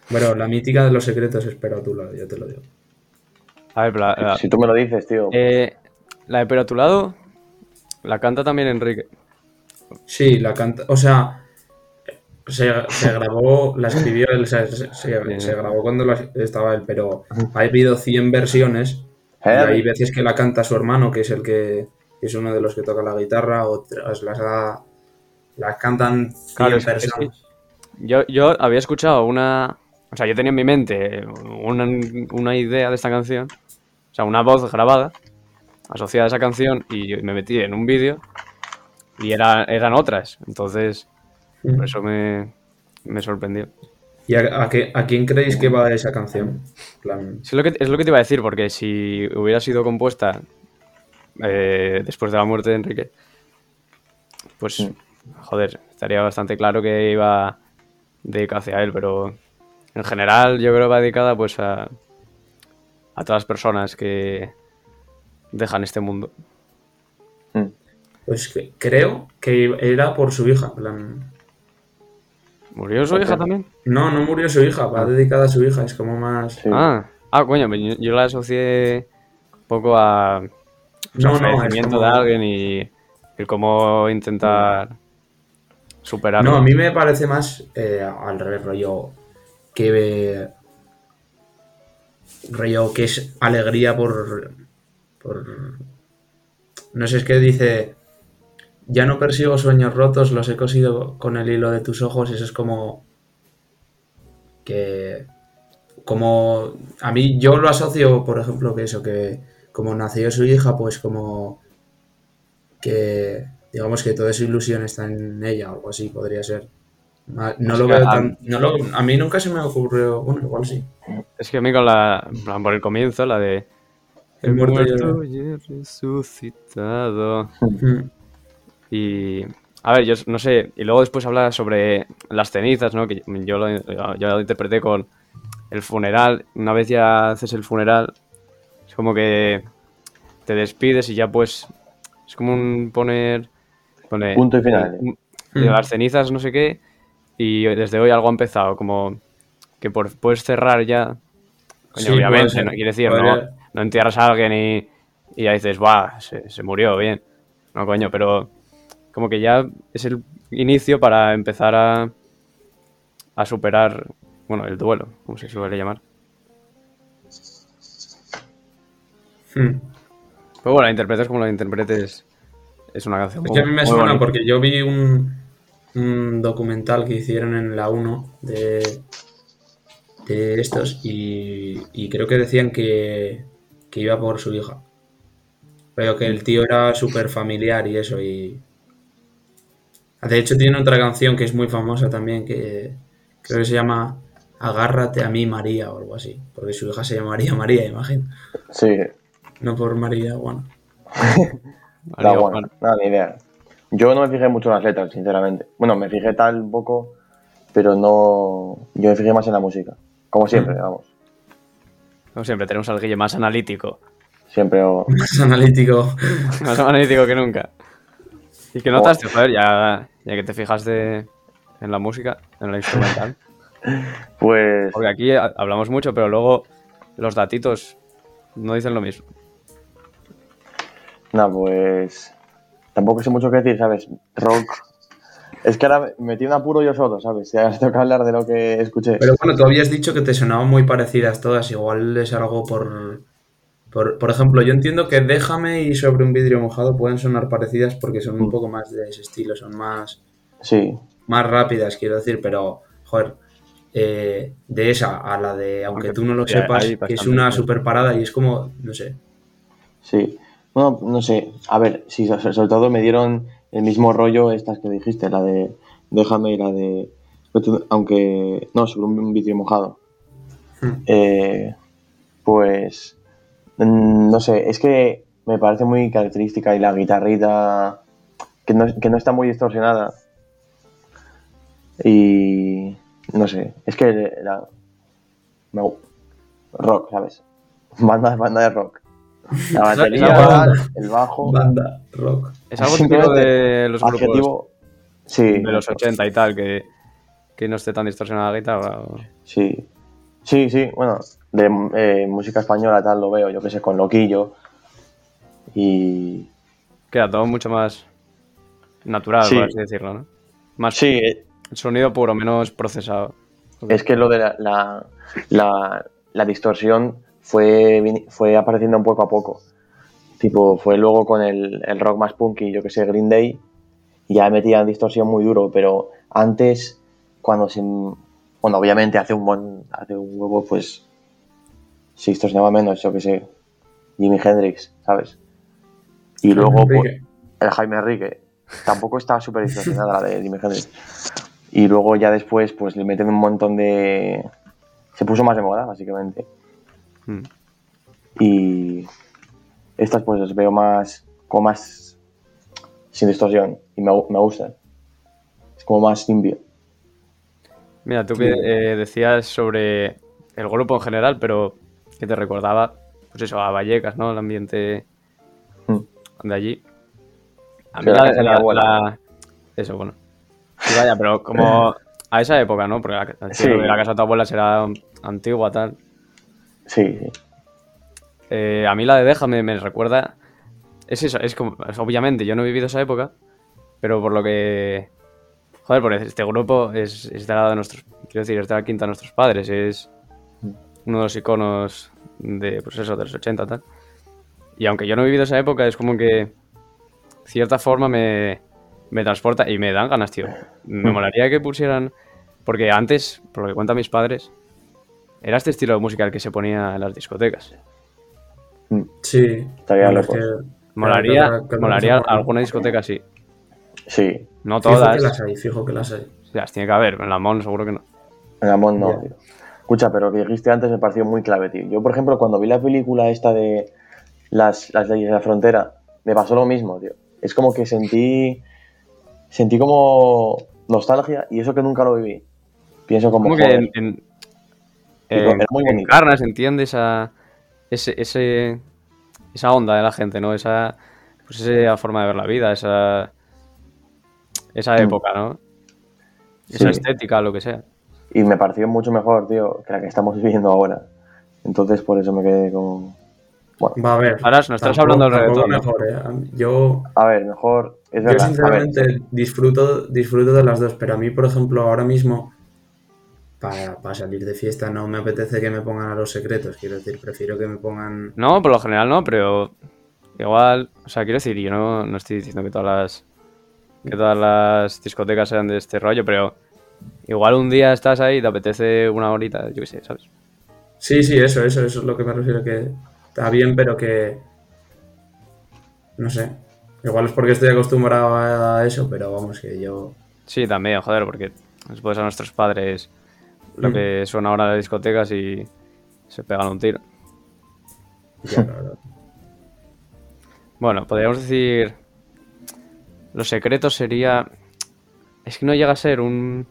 Bueno, la mítica de los secretos es Pero a tu lado, ya te lo digo. A ver, pero la- la- Si tú me lo dices, tío. eh, la de Pero a tu lado la canta también Enrique. Sí, la canta, o sea, se, se grabó, la escribió él, se, se- Bien. se grabó cuando la- estaba él, pero ha habido 100 versiones y hay veces que la canta su hermano, que es el que es uno de los que toca la guitarra, otras las, da- las cantan 100 Claro, es que- es personas. Yo, yo había escuchado una. O sea, yo tenía en mi mente una, una idea de esta canción. O sea, una voz grabada asociada a esa canción y me metí en un vídeo y era, eran otras. Entonces, por eso me, me sorprendió. ¿Y a, a qué- a quién creéis que va esa canción? Plan, Es lo, que, es lo que te iba a decir, porque si hubiera sido compuesta eh, después de la muerte de Enrique, pues, joder, estaría bastante claro que iba dedicada hacia él, pero en general yo creo que va dedicada pues a, a todas las personas que dejan este mundo. mm. Pues que- creo que era por su hija. plan, ¿Murió su hija también? no, no murió su hija, va dedicada a su hija, es como más... Sí. Ah, ah, coño, yo, yo la asocié un poco a o sea, No, no, como- de alguien y el cómo intentar superarlo. No, a mí me parece más eh, al revés, rollo que rollo que es alegría por por no sé, es que dice ya no persigo sueños rotos, los he cosido con el hilo de tus ojos, eso es como que como a mí yo lo asocio, por ejemplo, que eso que como nació su hija, pues como que digamos que toda esa ilusión está en ella o algo así podría ser. Ma- No lo veo a- tan. no lo- a mí nunca se me ocurrió. Bueno, igual sí. Es que a mí con la. por el comienzo, la de. El muerto y he resucitado. Y. A ver, yo no sé. Y luego después habla sobre las cenizas, ¿no? Que yo lo, yo lo interpreté con el funeral. Una vez ya haces el funeral, es como que te despides y ya pues. Es como un poner. Pone, Punto y final. un- de las cenizas, no sé qué. Y desde hoy algo ha empezado. Como que por, puedes cerrar ya. Coño, Sí, obviamente, no quiere decir, no, no entierras a alguien y, y ya dices, ¡buah! Se, se murió, bien. No, coño, pero como que ya es el inicio para empezar a, a superar, bueno, el duelo, como se suele llamar. Mm. Pero bueno, la interpretes como la interpretes, es una canción Es que a mí me suena bonita. porque yo vi un, un documental que hicieron en la 1 de, de estos y, y creo que decían que, que iba por su hija. Pero que el tío era súper familiar y eso. y De hecho, tiene otra canción que es muy famosa también que creo que se llama Agárrate a mí, María, o algo así. Porque su hija se llamaría María, imagino. Sí, No por María, bueno. [laughs] María bueno. Juan. Nada, ni idea. Yo no me fijé mucho en las letras, sinceramente. Bueno, me fijé tal un poco, pero no. Yo me fijé más en la música. Como siempre, Mm. vamos. Como siempre, tenemos al Guille más analítico. Siempre. o- [laughs] Más analítico. Más analítico que nunca. ¿Y qué notaste, joder, ya, ya que te fijaste en la música, en la instrumental? [laughs] Pues. Porque aquí ha- hablamos mucho, pero luego los datitos no dicen lo mismo. Nada, pues. Tampoco sé mucho qué decir, ¿sabes? Rock. Es que ahora me metí un apuro yo solo, ¿sabes? Y ahora tengo que hablar de lo que escuché. Pero bueno, tú habías dicho que te sonaban muy parecidas todas, igual es algo por, por... Por ejemplo, yo entiendo que Déjame y Sobre un vidrio mojado pueden sonar parecidas porque son un Mm. poco más de ese estilo, son más, Sí, más rápidas, quiero decir, pero, joder, eh, de esa a la de Aunque Aunque- tú no lo sepas, que es una super parada y es como, no sé, sí. Bueno, no sé. A ver, sí, so- sobre todo me dieron el mismo rollo estas que dijiste, la de Déjame y la de. Aunque. No, sobre un vídeo mojado. Hmm. Eh, pues. mm, No sé, es que me parece muy característica y la guitarrita. Que no, que no está muy distorsionada. Y. No sé, es que la. me gu- rock, ¿sabes? [laughs] Banda, banda de rock. La batería, banda. el bajo. banda, rock. Es algo típico de los grupos Adjetivo. Sí, de los 80 y tal, que, que no esté tan distorsionada la guitarra. o- Sí, sí, sí, bueno, de eh, música española tal lo veo, yo que sé, con Loquillo. Y Queda todo mucho más natural, Sí. por así decirlo, ¿no? Más sí, eh, sonido puro, menos procesado. Es que lo de la, la, la- la distorsión fue, fue apareciendo un poco a poco. Tipo, fue luego con el, el rock más punky, yo que sé, Green Day, y ya metían distorsión muy duro, pero antes, cuando se. Bueno, obviamente hace un buen, hace un huevo, pues. Se distorsionaba menos, yo que sé. Jimi Hendrix, ¿sabes? Y luego, pues, el Jaime Enrique. Tampoco estaba súper distorsionada la de Jimi Hendrix. Y luego ya después, pues le meten un montón de. Se puso más de moda, básicamente. Mm. Y estas pues las veo más. como más. sin distorsión. Y me, me gustan. Es como más limpio. Mira, tú que eh, decías sobre el grupo en general, pero que te recordaba, pues eso, a Vallecas, ¿no? El ambiente Mm. de allí. A mí la la, la- Eso, bueno. Sí, vaya, pero como [laughs] a esa época, ¿no? Porque Sí. la casa de tu abuela será antigua, tal. Sí, sí. Eh, a mí la de Deja me, me recuerda. Es eso, es como. obviamente, yo no he vivido esa época, pero por lo que. Joder, porque este grupo es, es de la de nuestros. Quiero decir, es de la quinta de nuestros padres, es uno de los iconos de, pues eso, de los 80 tal. Y aunque yo no he vivido esa época, es como que. de cierta forma me, me transporta y me dan ganas, tío. Me molaría que pusieran. Porque antes, por lo que cuentan mis padres, era este estilo de música el que se ponía en las discotecas. Sí. Estaría Bueno, es locos. que- Molaría, claro, que- que no molaría alguna discoteca así. Sí. No Fijo todas. que las hay, fijo que las hay. Las tiene que haber. En la MON seguro que no. En Amon no, Ya. tío. Escucha, pero lo que dijiste antes me pareció muy clave, tío. Yo, por ejemplo, cuando vi la película esta de las, las leyes de la frontera, me pasó lo mismo, tío. Es como que sentí. Sentí como nostalgia y eso que nunca lo viví. Pienso como. Como que en, Era muy bonito. encarnas, entiendes esa, ese, ese, esa onda de la gente, ¿no? Esa, pues esa forma de ver la vida, esa, esa Mm. época, ¿no? Esa Sí. estética, lo que sea. Y me pareció mucho mejor, tío, que la que estamos [laughs] viviendo ahora. Entonces, por eso me quedé como. Bueno, Va a ver. Ahora nos estás hablando del reggaetón, mejor, ¿eh? Yo, a ver, mejor. Es yo verdad. sinceramente disfruto, disfruto de las dos, pero a mí, por ejemplo, ahora mismo, para, salir de fiesta no me apetece que me pongan a los secretos. Quiero decir, prefiero que me pongan. No, por lo general no, pero igual, o sea, quiero decir, yo no, no estoy diciendo que todas las que todas las discotecas sean de este rollo, pero igual un día estás ahí y te apetece una horita, yo qué sé, ¿sabes? Sí, sí, eso, eso, eso es lo que me refiero, que está bien, pero que... No sé. Igual es porque estoy acostumbrado a eso, pero vamos, que yo... Sí, también, joder, porque después a nuestros padres lo Mm. que suena ahora en las discotecas y se pegan un tiro. ya. Bueno, podríamos decir. Los secretos sería. Es que no llega a ser un.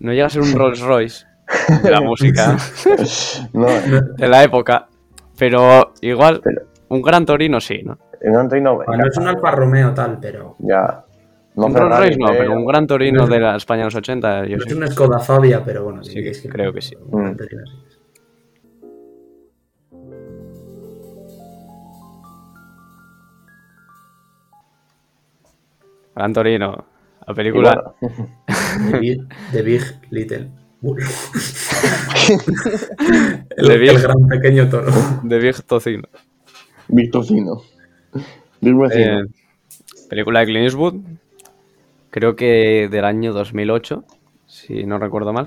No llega a ser un [laughs] Rolls Royce de la música [laughs] No, de la época. Pero igual, Pero- un Gran Torino sí, ¿no? un reino. Bueno, es un Alfa Romeo tal, pero... Ya. No un Rolls Ferrari, Royce no, pero un Gran Torino de la España de los 80, yo No es una Skoda Fabia, pero bueno. Sí, es creo que sí. Mm. Torino sí. Gran Torino. La película. bueno, The Big, The Big Little Bull. [laughs] The el, Big- el gran pequeño toro. de Big Tocino. Big vecino. Eh, película de Clint Eastwood. Creo que del año 2008, si no recuerdo mal.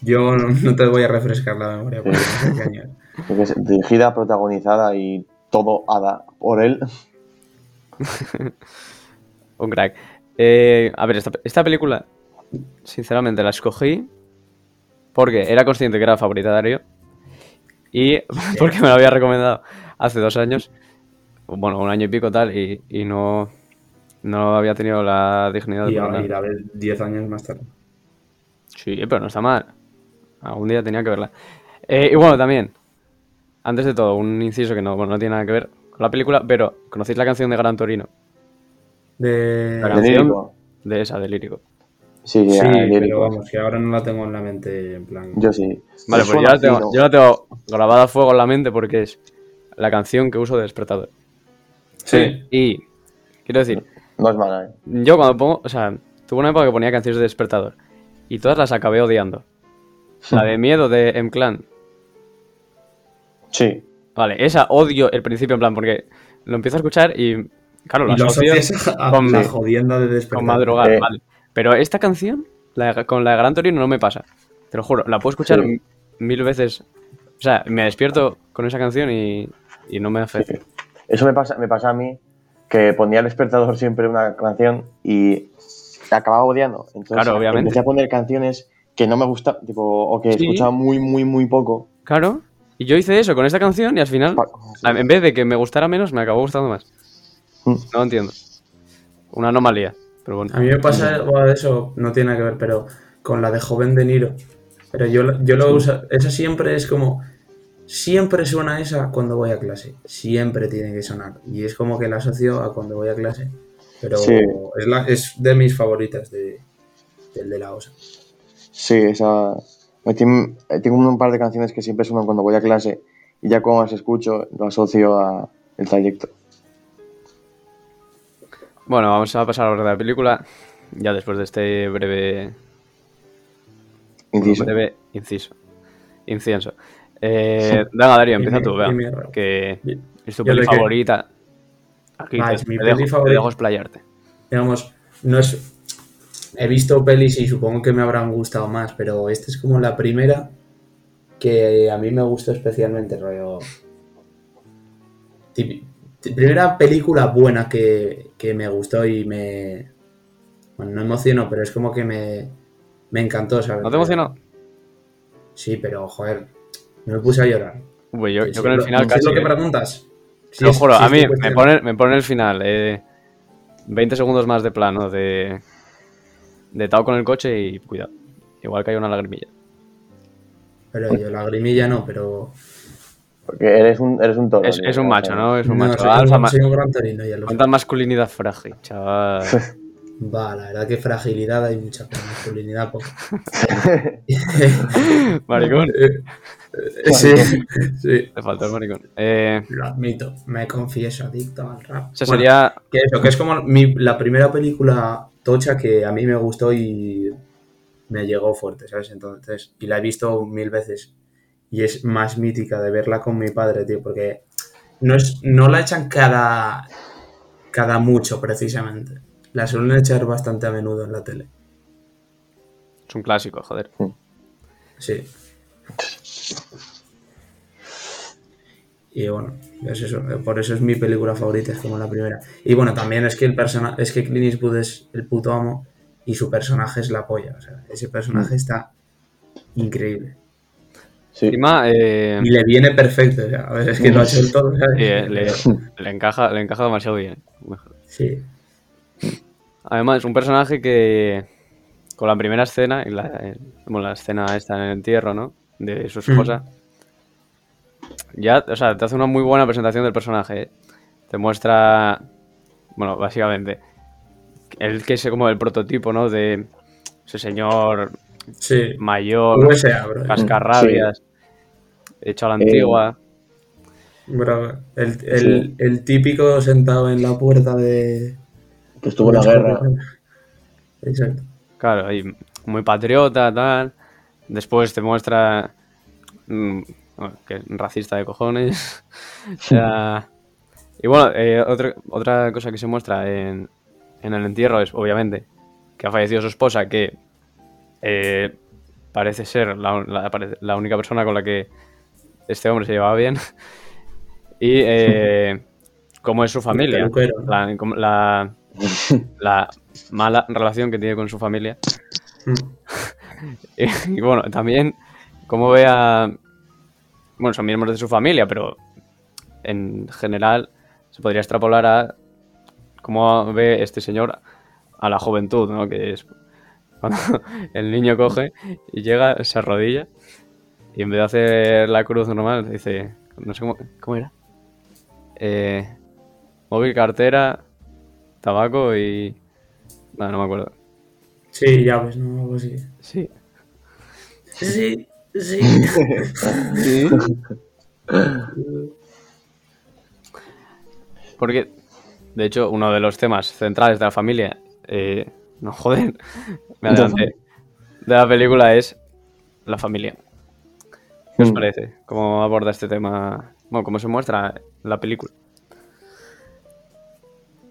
Yo no, no te voy a refrescar la memoria. porque es. [laughs] Porque es dirigida, protagonizada y todo hada por él. [laughs] Un crack. Eh, a ver, esta, esta película, sinceramente, la escogí porque era consciente que era la favorita de Darío y [laughs] porque me la había recomendado hace dos años, bueno, un año y pico tal, y, y no, no había tenido la dignidad de Y, a- ponerla. y la ves 10 años más tarde. Sí, pero no está mal. Algún día tenía que verla. Eh, y bueno, también, antes de todo, un inciso que no, bueno, no tiene nada que ver con la película, pero ¿conocéis la canción de Gran Torino? De... La De canción lírico. de esa, de lírico. Sí, Sí, sí, pero vamos, que ahora no la tengo en la mente en plan. Yo sí. Vale, pues yo la, tengo, yo la tengo grabada a fuego en la mente porque es la canción que uso de despertador. Sí. Y, quiero decir, No es mala, ¿eh? yo cuando pongo, o sea, tuve una época que ponía canciones de despertador. Y todas las acabé odiando. [laughs] La de miedo de M-Clan. Sí. Vale, esa odio el principio en plan, porque lo empiezo a escuchar y. Claro, la Y lo asocio a con- la jodienda de despertar. con madrugar, Eh. vale. Pero esta canción, la de- con la de Gran Torino, no me pasa. Te lo juro, la puedo escuchar Sí. mil veces. O sea, me despierto con esa canción y, y no me afecta. Eso me pasa, me pasa a mí, que ponía el despertador siempre una canción y acababa odiando. Entonces Claro, obviamente. empecé a poner canciones que no me gustaban, tipo, o que Sí. escuchaba muy, muy, muy poco. Claro. Y yo hice eso con esta canción y al final, en vez de que me gustara menos, me acabó gustando más. Mm. No lo entiendo. Una anomalía. Pero bueno. A mí me pasa algo de eso, no tiene nada que ver, pero con la de Joven de Niro. Pero yo, yo lo uso, esa siempre es como, siempre suena esa cuando voy a clase, siempre tiene que sonar. Y es como que la asocio a cuando voy a clase. Pero Sí. es, la, es de mis favoritas de, del de la OSA. Sí, esa. tiene- Tengo un par de canciones que siempre suenan cuando voy a clase y ya cuando las escucho lo asocio a el trayecto. Bueno, vamos a pasar a hablar de la película. Ya después de este breve Inciso. breve inciso. Incienso. Eh, venga, Darío, empieza tú, vea. Que es tu peli favorita. Aquí Va, te, es mi te peli dejo, te favorita. dejo explayarte. digamos, no es. He visto pelis y supongo que me habrán gustado más, pero esta es como la primera que a mí me gustó especialmente, rollo. Primera película buena que, que me gustó y me. Bueno, no emocionó, pero es como que me, me encantó, ¿sabes? ¿No te emocionó? Sí, pero joder, me puse a llorar. Uy, yo, Sí, yo con el lo- final ¿sí es lo que eh. preguntas? Sí es- juro, sí a mí me pone, me pone el final. Eh, 20 segundos más de plano de. De Tao con el coche y cuidado. Igual que hay una lagrimilla. Pero yo lagrimilla no, pero. Porque eres un, eres un toro. Es, un macho, ¿no? Es un no, macho soy, alfa. un, ma- soy un gran torino, ya lo sé. Cuánta masculinidad frágil, chaval. [laughs] Va, la verdad que fragilidad hay mucha, pero masculinidad poco. [laughs] Maricón. [laughs] Eh, sí, sí, Te faltó el maricón. Eh, lo admito, me confieso adicto al rap. esa Bueno, sería. que eso, que es como mi- la primera película tocha que a mí me gustó y me llegó fuerte, ¿sabes? Entonces, y la he visto mil veces y es más mítica de verla con mi padre, tío, porque no, es, no la echan cada, cada mucho, precisamente. La suelen echar bastante a menudo en la tele. Es un clásico, joder. Sí. Y bueno, es eso, eh, por eso es mi película favorita, es como la primera. Y bueno, también es que el persona es que Clint Eastwood es el puto amo y su personaje es la polla. O sea, ese personaje está increíble. Sí. Encima, eh, Y le viene perfecto, a ver, es que lo ha hecho el todo, ¿sabes? sí, eh, le, le encaja, le encaja demasiado bien. Sí. Además, es un personaje que con la primera escena, y la, eh, bueno, la escena esta en el entierro, ¿no? De su esposa. Ya, o sea, te hace una muy buena presentación del personaje. ¿eh? Te muestra, bueno, básicamente, el que es como el prototipo, ¿no? De ese señor Sí. mayor, cascarrabias, hecho a la Eh, antigua. Bro, el, el- el típico sentado en la puerta de... Que estuvo en la guerra. Exacto. Claro, y muy patriota, tal. Después te muestra mm, bueno, que es racista de cojones. [laughs] O sea, y bueno, eh, otra, otra cosa que se muestra en, en el entierro es, obviamente, que ha fallecido su esposa, que eh, parece ser la, la- parece- la única persona con la que este hombre se llevaba bien. [laughs] Y eh, cómo es su familia. La, como la, [laughs] la mala relación que tiene con su familia. [laughs] Y, bueno, también cómo ve a... Bueno, son miembros de su familia, pero en general se podría extrapolar a cómo ve este señor a la juventud, ¿no? Que es cuando [laughs] el niño coge y llega, se arrodilla y en vez de hacer la cruz normal, dice, no sé cómo, ¿cómo era. Eh, móvil, cartera, tabaco y... No, no me acuerdo. Sí, ya ves, ¿no? Algo así. Sí. Sí, sí. [laughs] Porque, de hecho, uno de los temas centrales de la familia, eh, no joder, me adelanté, de la película es la familia. ¿Qué os Mm. parece? ¿Cómo aborda este tema? Bueno, cómo se muestra la película.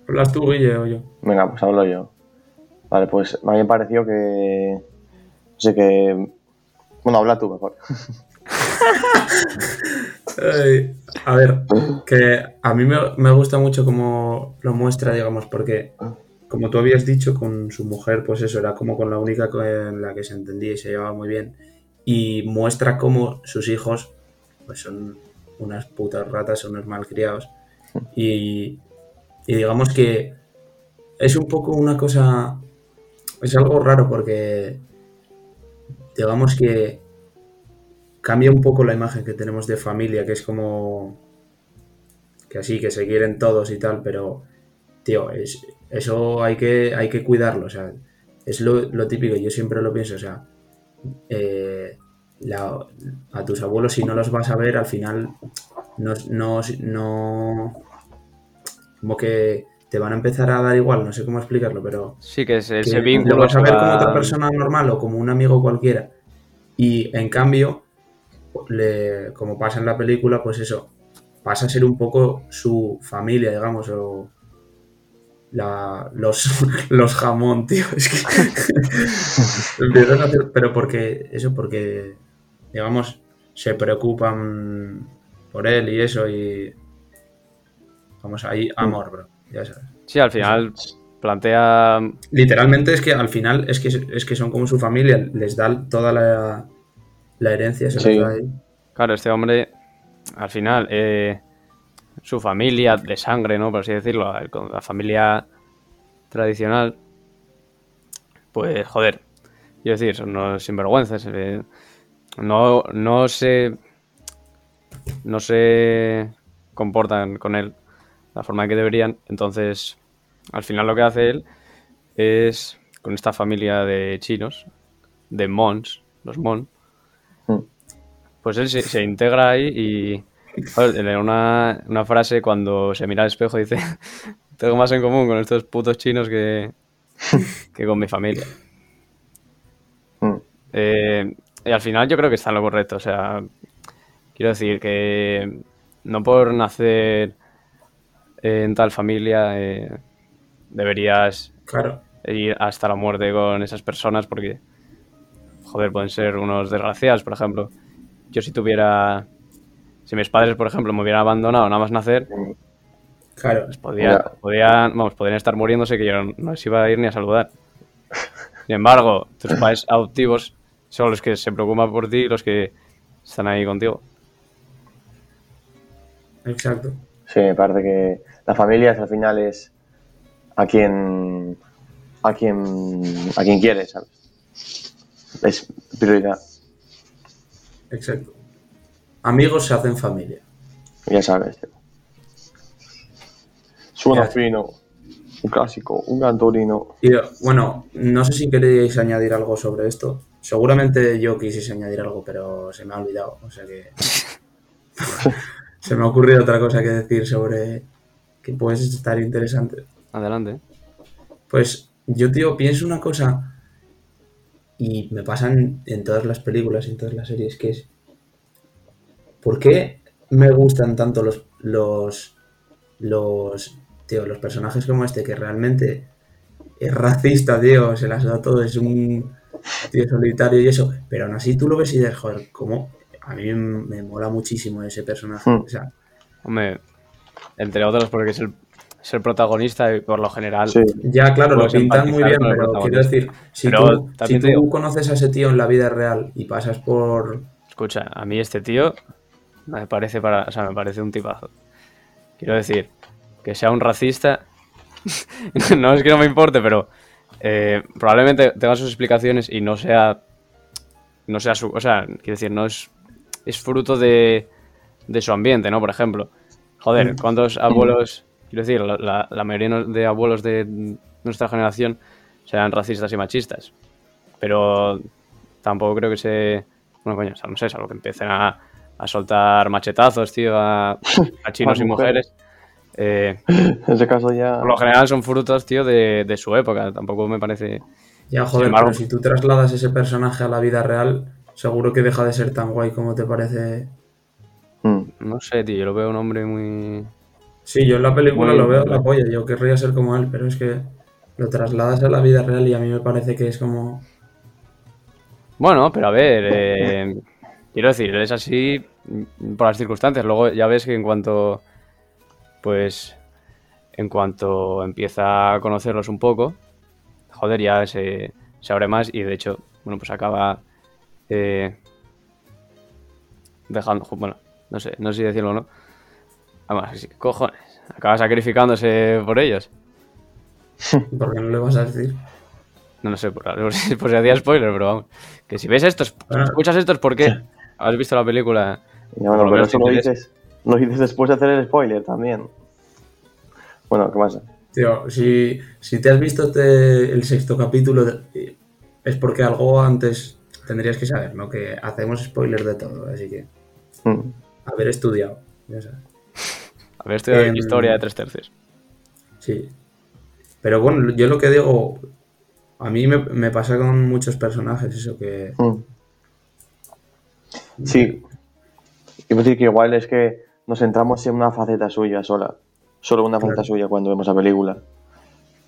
¿Hablas tú, Guille, o yo? Venga, pues hablo yo. Vale, pues a mí me pareció que. No sé que. Bueno, habla tú mejor. A ver, [laughs] que a mí me, me gusta mucho cómo lo muestra, digamos, porque como tú habías dicho, con su mujer, pues eso, era como con la única con la que se entendía y se llevaba muy bien. Y muestra cómo sus hijos, pues son unas putas ratas, son unos malcriados. [laughs] Y, y digamos que es un poco una cosa, es algo raro porque digamos que cambia un poco la imagen que tenemos de familia, que es como que así, que se quieren todos y tal, pero tío, es, eso hay que, hay que cuidarlo, o sea, es lo, lo típico, yo siempre lo pienso, o sea, eh, a tus abuelos si no los vas a ver, al final no, no, no como que te van a empezar a dar igual, no sé cómo explicarlo, pero Sí, que es ese vínculo. lo vas a ver como otra persona normal o como un amigo cualquiera. Y en cambio, le- como pasa en la película, pues eso, pasa a ser un poco su familia, digamos, o la- los, [laughs] los jamón, tío. Es que [laughs] empiezan a hacer, pero porque, eso, porque, digamos, se preocupan por él y eso, y vamos, ahí amor, bro, ya sabes. Sí, al final plantea. Literalmente es que al final es que, es que son como su familia, les da toda la, la herencia, se Sí. ahí. Claro, este hombre, al final, eh, su familia de sangre, ¿no? Por así decirlo, la familia tradicional, pues, joder, quiero decir, son unos sinvergüenzas. eh, no, no se. No se comportan con él la forma que deberían. Entonces, al final lo que hace él es, con esta familia de chinos, de Mons, los Mon, Mm. pues él se, se integra ahí y en una, una frase cuando se mira al espejo dice [laughs] tengo más en común con estos putos chinos que, [laughs] que con mi familia. Mm. Eh, y al final yo creo que está en lo correcto. O sea, quiero decir que no por nacer en tal familia eh, deberías Claro, ir hasta la muerte con esas personas porque, joder, pueden ser unos desgraciados, por ejemplo. Yo si tuviera, si mis padres, por ejemplo, me hubieran abandonado nada más nacer, claro. pues podían, vamos, podrían estar muriéndose que yo no les iba a ir ni a saludar. [laughs] Sin embargo, tus padres adoptivos son los que se preocupan por ti y los que están ahí contigo. Exacto. Sí, me parece que la familia al final es a quien a quien a quien quiere, ¿sabes? Es prioridad, Exacto. Amigos se hacen familia. ya sabes. tío. Suena fino, un clásico, un cantorino. Y bueno, no sé si queréis añadir algo sobre esto. Seguramente yo quisiese añadir algo, pero se me ha olvidado. O sea que. [laughs] se me ha ocurrido otra cosa que decir sobre que puede estar interesante. Adelante. Pues yo, tío, pienso una cosa y me pasan en todas las películas y en todas las series, que es ¿por qué me gustan tanto los los los tío, los personajes como este que realmente es racista, tío, se las da todo, es un tío solitario y eso, pero aún así tú lo ves y dices, joder, cómo a mí me mola muchísimo ese personaje, Hmm. o sea, Hombre, entre otros porque es el, es el protagonista y por lo general... Sí, Ya, claro, lo Puedes pintan muy bien, pero quiero decir, si Pero tú, si tú digo- conoces a ese tío en la vida real y pasas por... Escucha, a mí este tío me parece para, o sea, me parece un tipazo. Quiero decir, que sea un racista, [laughs] no es que no me importe, pero eh, probablemente tenga sus explicaciones y no sea, no sea su, o sea, quiero decir, no es, es fruto de, de su ambiente, ¿no? Por ejemplo, joder, ¿cuántos abuelos, quiero decir, la, la- mayoría de abuelos de nuestra generación sean racistas y machistas? Pero tampoco creo que se. Bueno, coño, o sea, no sé, salvo que empiecen a, a soltar machetazos, tío, a, [laughs] a chinos y mujeres. mujeres. eh, En [laughs] ese caso ya. por lo general son frutos, tío, de, de su época. Tampoco me parece. Ya, joder, embargo- pero si tú trasladas ese personaje a la vida real, seguro que deja de ser tan guay como te parece. Mm. No sé, tío. Yo lo veo un hombre muy. Sí, yo en la película Muy lo veo la polla, yo querría ser como él, pero es que lo trasladas a la vida real y a mí me parece que es como. Bueno, pero a ver. eh, quiero decir, él es así por las circunstancias. Luego ya ves que en cuanto. Pues. En cuanto empieza a conocerlos un poco. Joder, ya se, se abre más y de hecho, bueno, pues acaba. Eh, dejando. Bueno, no sé, no sé si decirlo o no. Vamos, sí, cojones. Acaba sacrificándose por ellos. [laughs] ¿Por qué no le vas a decir? No, no sé, por, por si [laughs] por si hacía spoiler, pero vamos. Que si ves esto, es- si Ah. escuchas esto es porque [laughs] has visto la película. Por bueno, lo pero eso lo interesa. dices, lo dices después de hacer el spoiler también. Bueno, ¿qué pasa? Tío, si, si te has visto este- el sexto capítulo, de- es porque algo antes tendrías que saber, ¿no? Que hacemos spoiler de todo, así que Mm. haber estudiado, ya sabes. A ver, estoy de Em, historia de tres tercios. Sí. Pero bueno, yo lo que digo, a mí me, me pasa con muchos personajes eso que... Mm. Sí. Quiero decir que igual es que nos centramos en una faceta suya sola. Solo una faceta Claro. suya cuando vemos la película.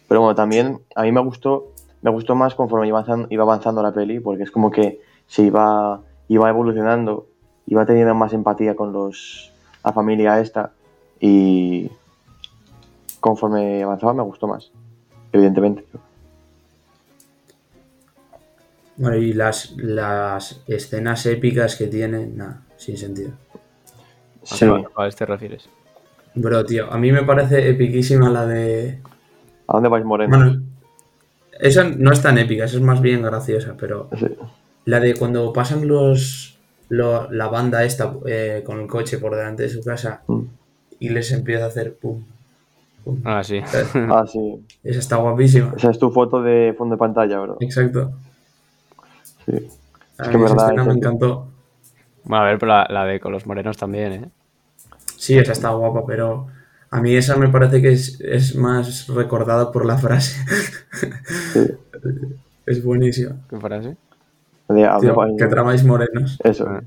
Pero bueno, también a mí me gustó, me gustó más conforme iba avanzando, iba avanzando la peli, porque es como que se iba, iba evolucionando, iba teniendo más empatía con los la familia esta y conforme avanzaba me gustó más, evidentemente. Bueno, y las, las escenas épicas que tiene, nada, sin sentido. Sí, ¿A cuál te refieres? Bro, tío, a mí me parece epiquísima la de... ¿a dónde vais Moreno? Bueno, esa no es tan épica, esa es más bien graciosa, pero Sí. la de cuando pasan los... lo- la banda esta eh, con el coche por delante de su casa Mm. y les empieza a hacer pum. pum. Ah, sí. [laughs] Ah, sí. Esa está guapísima. Esa es tu foto de fondo de pantalla, bro. Exacto. Sí. A Es mí que esa escena me encantó. Bueno, a ver, pero la, la de con los morenos también, ¿eh? Sí, esa está guapa, pero a mí esa me parece que es, es más recordada por la frase. es buenísima. ¿Qué frase? De- ¿a dónde Tío, que tramáis morenos. Eso. Ah.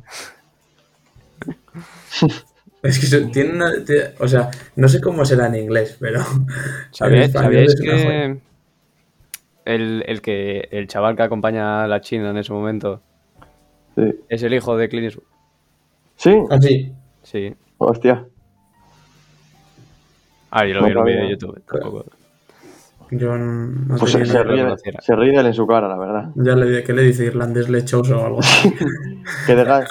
[laughs] Es que tiene una. O sea, no sé cómo será en inglés, pero. en ¿Sabíais, español sabíais es una joya. que el, el que el chaval que acompaña a la China en ese momento Sí. es el hijo de Clint Eastwood? ¿Sí? Ah, sí. Sí. Hostia. Ah, yo lo No vi en un vídeo de YouTube. Tampoco. Yo no Pues se, se ríe, se ríe de él en su cara, la verdad. Ya le di- ¿qué le dice? Irlandés lechoso o algo así. [laughs] Que deja-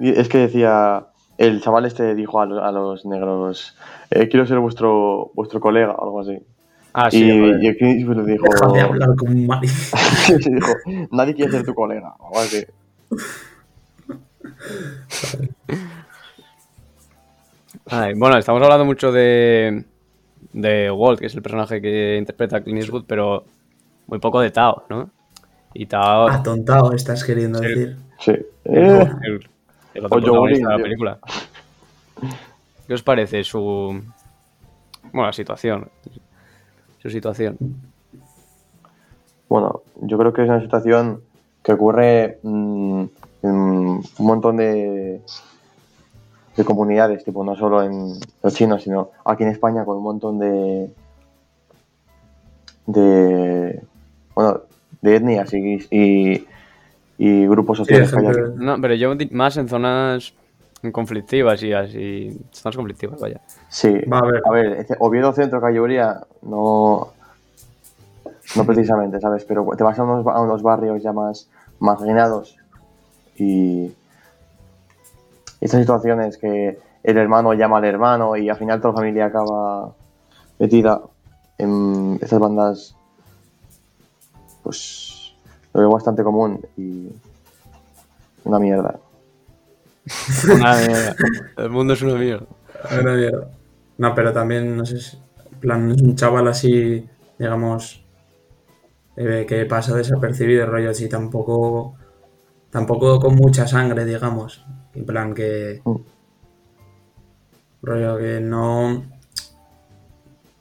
y es que decía, el chaval este dijo a, los- a los negros, eh, quiero ser vuestro vuestro colega o algo así. Ah, sí. y, y el Clint dijo, Deja de hablar como un mari. [laughs] dijo, nadie quiere ser tu colega. o algo así. Ay, bueno, estamos hablando mucho de, de Walt, que es el personaje que interpreta a Clint Eastwood, pero muy poco de Tao, ¿no? Y Tao, Atontado, estás queriendo Sí. decir. Sí. el, Eh, el- el otro protagonista de la película. ¿Qué os parece su... Bueno, la situación. Su situación. Bueno, yo creo que es una situación que ocurre mm, en un montón de, de comunidades, tipo no solo en los chinos, sino aquí en España con un montón de de bueno de etnias y, y, y grupos Sí, sociales que aquí. No, pero yo más en zonas conflictivas y así. Zonas conflictivas, vaya. Sí, Va, a ver. a ver, este- Oviedo Centro Calleburía no no precisamente, ¿sabes? Pero te vas a unos, a unos barrios ya más marginados y estas situaciones que el hermano llama al hermano y al final toda la familia acaba metida en estas bandas pues lo veo bastante común y una mierda. Una [laughs] mierda. El mundo es una mierda. Una mierda. No, pero también, no sé, si- en plan, es un chaval así, digamos, eh, que pasa desapercibido, rollo así, tampoco, tampoco con mucha sangre, digamos. En plan que, Mm. rollo que no,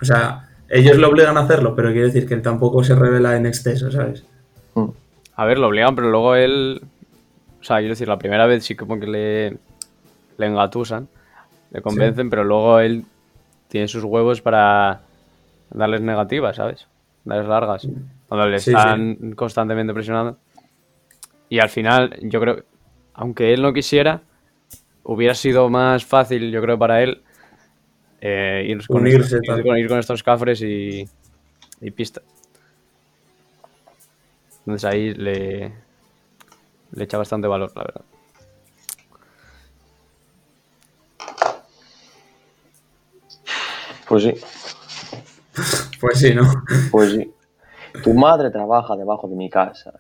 O sea, ellos lo obligan a hacerlo, pero quiere decir que él tampoco se revela en exceso, ¿sabes? Mm. A ver, lo obligan, pero luego él. O sea, quiero decir, la primera vez sí como que le, le engatusan, le convencen, pero luego él tiene sus huevos para darles negativas, ¿sabes? Darles largas. Cuando le Sí, están constantemente presionando. Y al final, yo creo, aunque él no quisiera, hubiera sido más fácil, yo creo, para él eh, ir, con Unirse, estos, ir tal. con, ir con estos cafres y, y pista. Entonces ahí le, le echa bastante valor, la verdad. Pues sí, [laughs] Pues sí, ¿no? pues sí. Tu madre trabaja debajo de mi casa.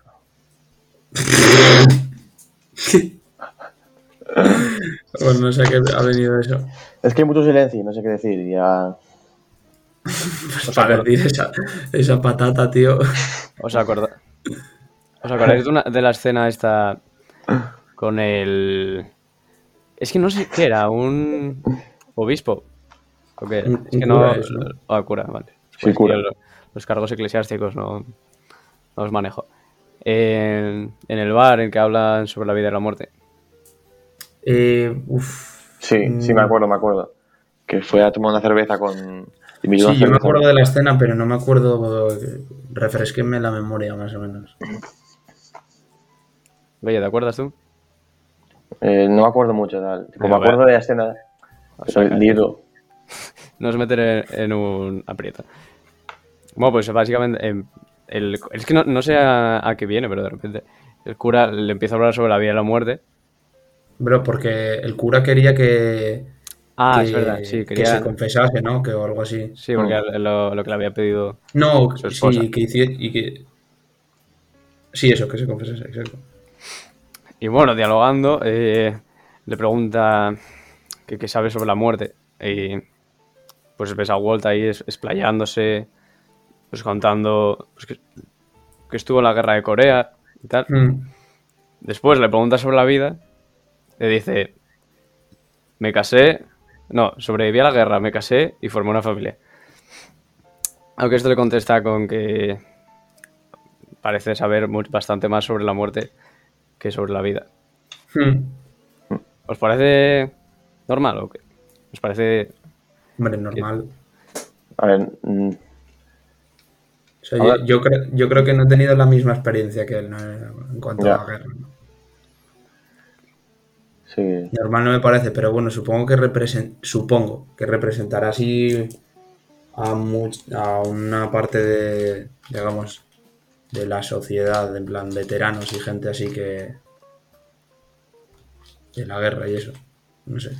[laughs] Pues no sé a qué ha venido eso. Es que hay mucho silencio y no sé qué decir. Ya. Pues para decir esa, esa patata, tío. ¿Os, acorda- ¿Os acordáis de, una- de la escena esta con el... Es que no sé qué era, un obispo. ¿O qué? Un- Es que no... cura. Ah, cura, vale. Sí, cura. yo lo- los cargos eclesiásticos no, no los manejo. En, en el bar en que hablan sobre la vida y la muerte. Eh, uf. Sí, sí, me acuerdo, me acuerdo. Que fue a tomar una cerveza con. y me Sí, yo me acuerdo de la escena, pero no me acuerdo. Refresquenme la memoria, más o menos. Oye, ¿te acuerdas tú? Eh, no me acuerdo mucho, tal. Eh, me acuerdo bueno. de la escena. O sea, No os meter en, en un aprieto. Bueno, pues básicamente. em, el, es que no, no sé a, a qué viene, pero de repente el cura le empieza a hablar sobre la vida y la muerte. Bro, porque el cura quería que. Ah, que, es verdad, sí, que se confesase, ¿no? Que o algo así. Sí, porque lo, lo que le había pedido. No, Su sí, que hiciera. Y que... Sí, eso, que se confesase, exacto. Y bueno, dialogando, eh, le pregunta qué sabe sobre la muerte. Y pues ves a Walt ahí es- explayándose, pues contando pues, que, que estuvo en la guerra de Corea y tal. Mm. Después le pregunta sobre la vida. Le dice: Me casé. No, sobreviví a la guerra, me casé y formé una familia. Aunque esto le contesta con que parece saber bastante más sobre la muerte que sobre la vida. Mm. ¿Os parece normal o qué? ¿Os parece.? Hombre, normal. a ver, mm, O sea, A yo, creo, yo creo que no he tenido la misma experiencia que él ¿no? en cuanto Ya. a la guerra. ¿no? sí. Normal no me parece, pero bueno, supongo que represent, supongo que representará así a, a una parte de, digamos, de la sociedad, en plan veteranos y gente así que de la guerra y eso. No sé.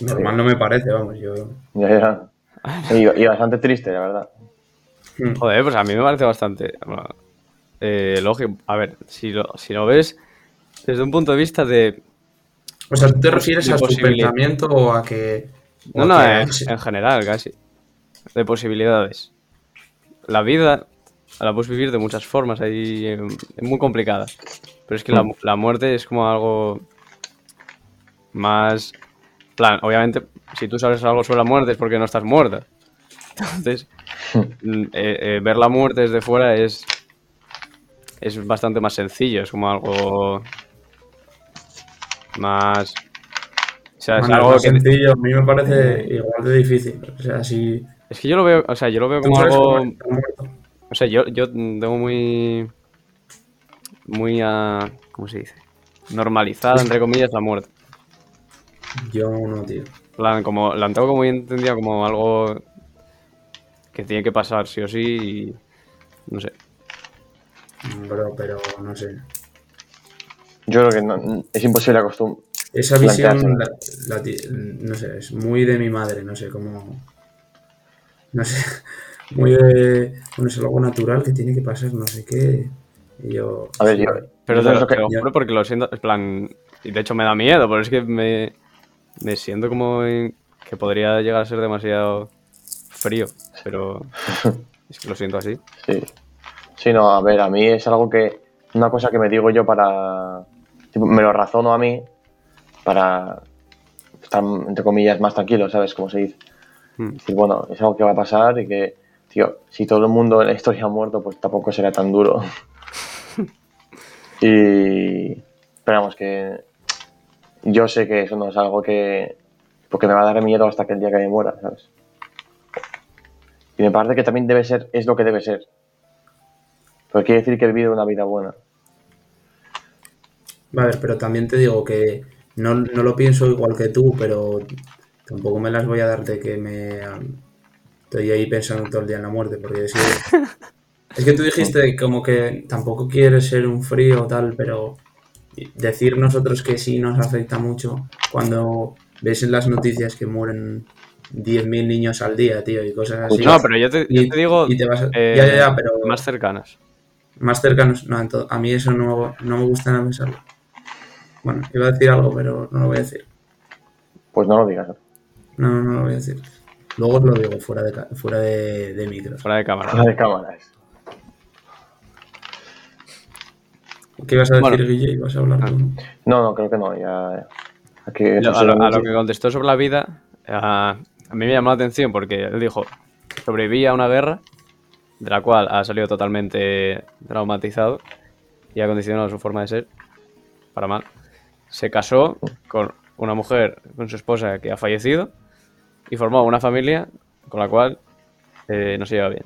Normal no me parece, vamos, yo. Ya, ya. Y, y bastante triste, la verdad. Mm. Joder, pues a mí me parece bastante. bueno, eh, lógico. A ver, si lo, si lo ves desde un punto de vista de. O sea, ¿tú te refieres a su pensamiento o a que. o No, no, que- en, en general, casi. De posibilidades. La vida la puedes vivir de muchas formas, ahí eh, es muy complicada. Pero es que la, la muerte es como algo más... plan, obviamente, si tú sabes algo sobre la muerte es porque no estás muerta. Entonces, mm, [laughs] eh, eh, ver la muerte desde fuera es, es bastante más sencillo, es como algo más... O sea, es algo más que... sencillo, a mí me parece igual de difícil. O sea, si. Es que yo lo veo, o sea, yo lo veo como algo... O sea, yo, yo tengo muy. Muy. ah, ¿Cómo se dice? Normalizada, entre comillas, la muerte. Yo no, tío. Plan, como, la tengo como muy entendida como algo que tiene que pasar sí o sí y. No sé. Bro, pero no sé. Yo creo que no- es imposible acostumbrarse. Esa visión, la- no sé, es muy de mi madre, no sé cómo. No sé, [laughs] muy de. Bueno, es algo natural que tiene que pasar, no sé qué. Y yo. A ver, yo- Pero te, lo- que- te lo juro porque lo siento, en plan. Y de hecho me da miedo, pero es que me. Me siento como en- que podría llegar a ser demasiado frío, pero. [laughs] Es que lo siento así. Sí. Sí, no, a ver, a mí es algo que. Una cosa que me digo yo para. tipo, me lo razono a mí para estar, entre comillas, más tranquilo, ¿sabes? Como se dice. Mm. Decir, bueno, es algo que va a pasar y que, tío, si todo el mundo en la historia ha muerto, pues tampoco será tan duro. [laughs] y esperamos que yo sé que eso no es algo que porque me va a dar miedo hasta que el día que me muera, ¿sabes? Y me parece que también debe ser, es lo que debe ser. Porque quiere decir que he vivido una vida buena. Ver, pero también te digo que no, no lo pienso igual que tú, pero tampoco me las voy a dar de que me estoy ahí pensando todo el día en la muerte, porque es que, [laughs] es que tú dijiste como que tampoco quieres ser un frío o tal, pero decir nosotros que sí nos afecta mucho cuando ves en las noticias que mueren 10.000 niños al día, tío, y cosas así. No, pero yo te, yo Y- te digo y te vas a- eh, ya, ya, ya, pero más cercanas. más cercanos, no, ento- a mí eso no, no me gusta nada pensarlo. Bueno, iba a decir algo, pero no lo voy a decir. Pues no lo digas. No, no, no lo voy a decir. Luego os lo digo fuera de, fuera de, de micro. Fuera de cámara. Fuera de cámaras. ¿Qué ibas a decir, Bueno. Guille? ¿Ibas a hablar tú? no? No, creo que no. Ya. Aquí, eso a, lo, a que contestó sobre la vida, a, a mí me llamó la atención porque él dijo, sobreviví a una guerra de la cual ha salido totalmente traumatizado y ha condicionado su forma de ser para mal. Se casó con una mujer, con su esposa que ha fallecido y formó una familia con la cual eh, no se lleva bien.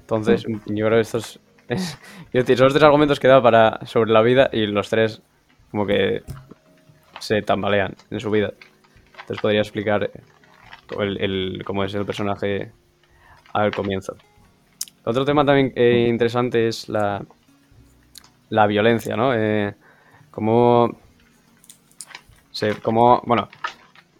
Entonces, yo creo que estos es, son los tres argumentos que da para sobre la vida y los tres como que se tambalean en su vida. Entonces podría explicar eh, el, el- cómo es el personaje al comienzo. Otro tema también eh, interesante es la, la violencia, ¿no? Eh, cómo se, cómo, bueno,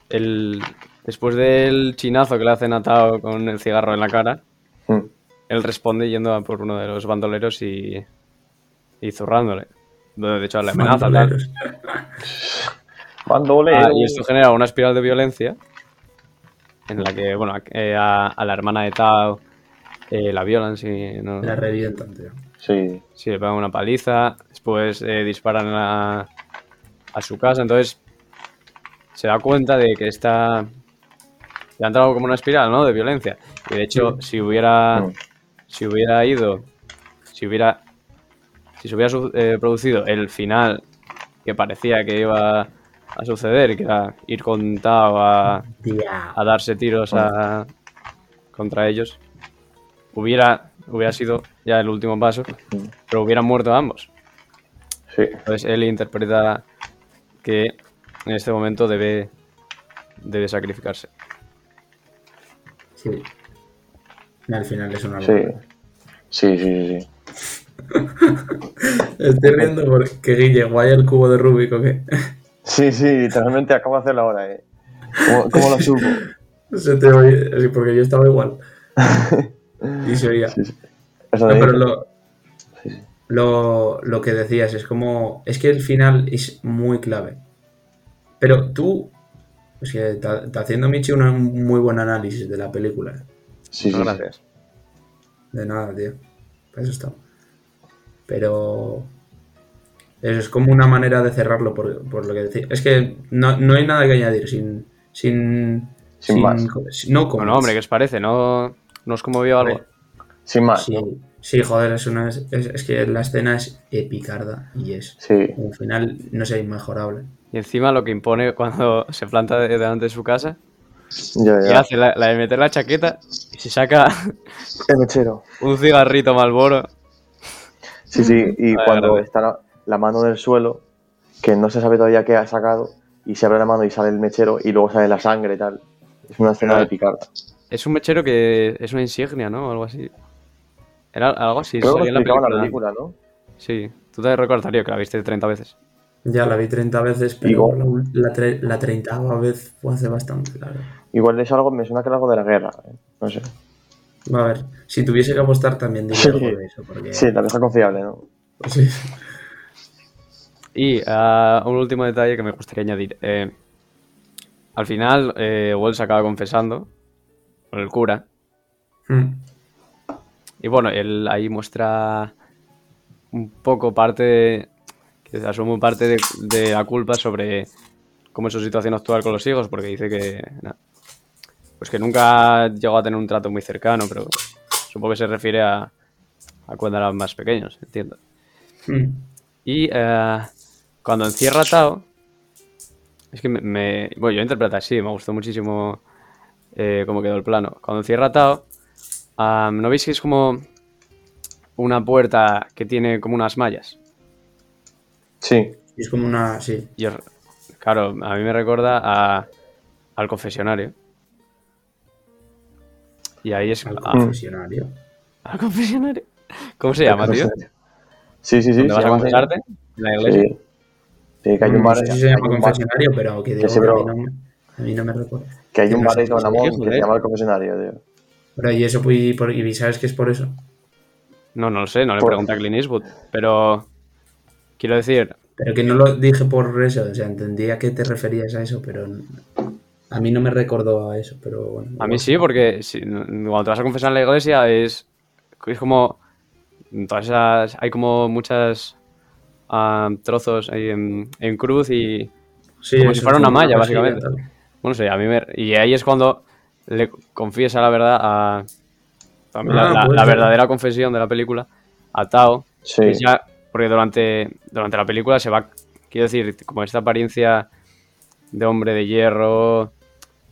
el, después del chinazo que le hacen a Tao con el cigarro en la cara, Mm. él responde yendo a por uno de los bandoleros y, y zurrándole. De hecho, le amenaza. tal. Bandolero. Ah, y esto genera una espiral de violencia en la que, bueno, a, eh, a- a la hermana de Tao eh, la violan, si no, La revientan, tío. Sí. sí, le pegan una paliza, después eh, disparan a, a su casa, entonces se da cuenta de que está... Le ha entrado como una espiral, ¿no? De violencia. Y de hecho, si hubiera... Mm. Si hubiera ido... Si hubiera... Si se hubiera eh, producido el final que parecía que iba a suceder, que era ir con Tao a, a darse tiros a- contra ellos, hubiera, hubiera sido ya el último paso, pero hubieran muerto ambos. Sí. Entonces él interpreta que en este momento debe, debe sacrificarse. Sí. Y al final es una locura. Sí, sí, sí. sí. [laughs] Estoy riendo porque Guille, guay el cubo de Rubik o qué. Sí, sí, literalmente acabo de hacerlo ahora, eh. ¿Cómo, cómo lo supo? [laughs] Se te oye, sí, porque yo estaba igual. [laughs] Y se oía. Sí, sí. Eso No, pero lo, lo, lo que decías es como. Es que el final es muy clave. Pero tú. Es que está, está haciendo Michi un muy buen análisis de la película. Sí, sí, sí. Gracias. De nada, tío. Para eso está. Pero. Es como una manera de cerrarlo, por, por lo que decía. Es que no, no hay nada que añadir sin. Sin. Sin más. No como. Bueno, hombre, ¿qué os parece? ¿No, no os conmovió algo? Sin más. Sí, sí, joder, es, una, es, es que la escena es epicarda y es. Sí. Un final, no sé, inmejorable. Y encima lo que impone cuando [laughs] se planta de- delante de su casa, Ya, y hace la, la de meter la chaqueta y se saca El mechero. [laughs] un cigarrito Malboro. Sí, sí. Y [laughs] cuando está la, mano del suelo, que no se sabe todavía qué ha sacado, y se abre la mano y sale el mechero, y luego sale la sangre y tal. Es una escena Pero- de picarda. Es un mechero que es una insignia, ¿no? O algo así. Era algo así. Creo que en la explicaba en la película. película, ¿no? Sí. Tú te recordarías que la viste 30 veces. Ya la vi 30 veces, pero Digo- la, tre- la 30 vez fue hace bastante, claro. Igual es algo, me suena que es algo de la guerra. ¿eh? No sé. Va a ver, si tuviese que apostar también diría Sí. algo de eso, porque... Sí, la confiable, ¿no? Sí. Y ah, un último detalle que me gustaría añadir. Eh, al final, eh, Wells acaba confesando con el cura. Mm. Y bueno, él ahí muestra un poco parte, que asume parte de, de la culpa sobre cómo es su situación actual con los hijos, porque dice que, na, pues que nunca llegó a tener un trato muy cercano, pero supongo que se refiere a, a cuando eran más pequeños, entiendo. Mm. Y eh, cuando encierra a Tao, es que me, me- Bueno, yo interpreto así, me gustó muchísimo eh, cómo quedó el plano. Cuando encierra a Tao, ¿no veis que es como una puerta que tiene como unas mallas? Sí, Y es como una. Sí. Y os- claro, a mí me recuerda a- al confesionario. Y ahí es... Al ah, confesionario. ¿Al confesionario? ¿Cómo se llama, tío? Sí, sí, sí. ¿Dónde vas a confesarte? ¿En la iglesia? Sí. Sí, que hay un No bar. sé si se llama bar- confesionario, pero que digo, sí, a, mí no, me- a mí no me recuerda. Que hay un bar de Tonamón que se llama el confesionario, tío. Pero y eso, y, por- y sabes que es por eso. No, no lo sé, no le Por- pregunté a Clint Eastwood, pero quiero decir, Pero que no lo dije por eso, o sea, entendía que te referías a eso, pero a mí no me recordó a eso, pero bueno. a mí sí, porque si- cuando te vas a confesar en la iglesia es, es como, todas esas, hay como muchas ah, trozos ahí en, en cruz y, Sí, como si fuera una malla, básicamente. tal. bueno, no sé, a mí me, y ahí es cuando le confiesa la verdad a, a mí la, Ah, la- la verdadera confesión de la película a Tao, Sí. ya, porque durante, durante la película se va, quiero decir, como esta apariencia de hombre de hierro,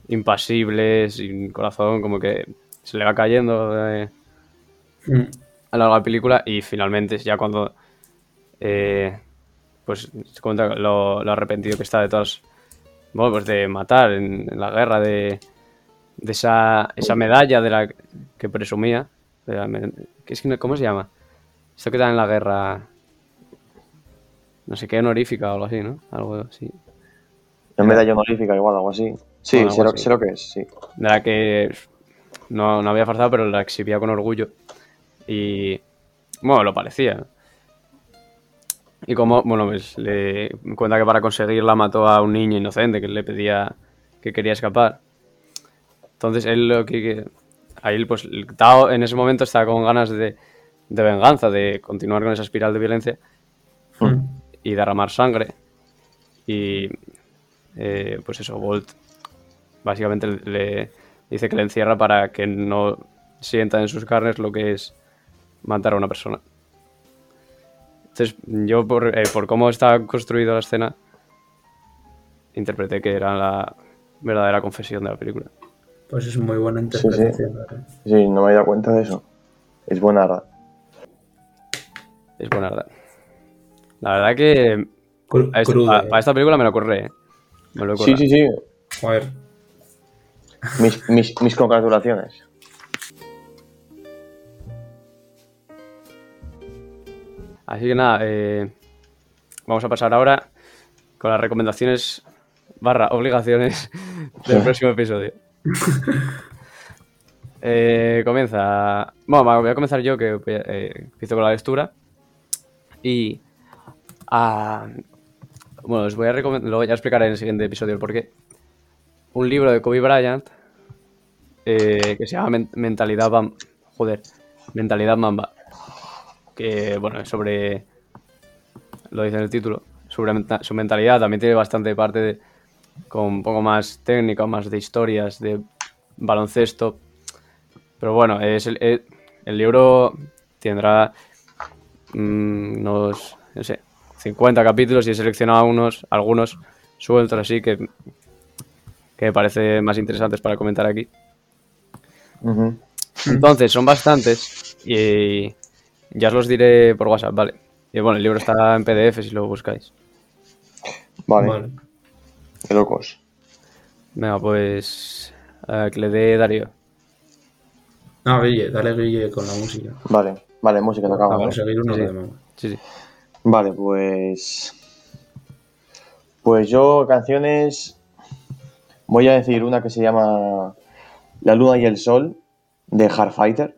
impasible, sin corazón, como que se le va cayendo eh, Mm. a lo largo de la película y finalmente ya cuando eh, pues cuenta lo, lo arrepentido que está de todas bueno, pues de matar en, en la guerra de, de esa, esa medalla de la que presumía de la que es que no- ¿cómo se llama? esto que dan en la guerra no sé qué honorífica o algo así, ¿no? algo así En medalla honorífica, igual, algo así. Sí, Bueno, sé, lo, sé lo que es, sí. de la que no, no había forzado, pero la exhibía con orgullo. Y bueno, lo parecía. Y como, bueno, pues le cuenta que para conseguirla mató a un niño inocente que le pedía que quería escapar. Entonces él lo que. que- ahí pues el Tao en ese momento estaba con ganas de, de venganza, de continuar con esa espiral de violencia Mm. y derramar sangre. Y eh, pues eso, Bolt básicamente le dice que le encierra para que no sienta en sus carnes lo que es matar a una persona. Entonces, yo por, eh, por cómo está construida la escena, interpreté que era la verdadera confesión de la película. Pues es muy buena Sí, sí. interpretación. verdad. Sí, no me había dado cuenta de eso. Es buena, ¿verdad? Es buena verdad. La verdad que Cru- a esta, crudo, a- eh. esta película me lo corré, ¿eh? Me lo he Sí, sí, sí. Joder. Mis, mis, mis congratulaciones. Así que nada, eh, vamos a pasar ahora con las recomendaciones barra obligaciones [laughs] del próximo episodio. [laughs] Eh, comienza. Bueno, voy a comenzar yo, que eh, empiezo con la lectura. Y. ah, bueno, os voy a recomendar. Luego ya explicaré en el siguiente episodio el porqué. Un libro de Kobe Bryant eh, que se llama Men- Mentalidad Bam. Joder, Mentalidad Mamba. Que, bueno, es sobre. Lo dice en el título. Sobre su mentalidad. También tiene bastante parte de, con un poco más técnica, más de historias, de baloncesto. Pero bueno, es el, el- el libro tendrá mm, unos, no sé, 50 capítulos y he seleccionado unos, algunos sueltos así que, que me parece más interesantes para comentar aquí. Entonces, son bastantes y ya os los diré por WhatsApp, ¿vale? Y bueno, el libro está en PDF si lo buscáis. Vale, Vale. qué locos. Venga, pues que le dé Darío. No, Guille, dale Guille con la música. Vale, vale, música tocamos. Vamos a seguir uno Sí, de. Sí, sí. Vale, pues. Pues yo, canciones. Voy a decir una que se llama La Luna y el Sol, de Hardfighter.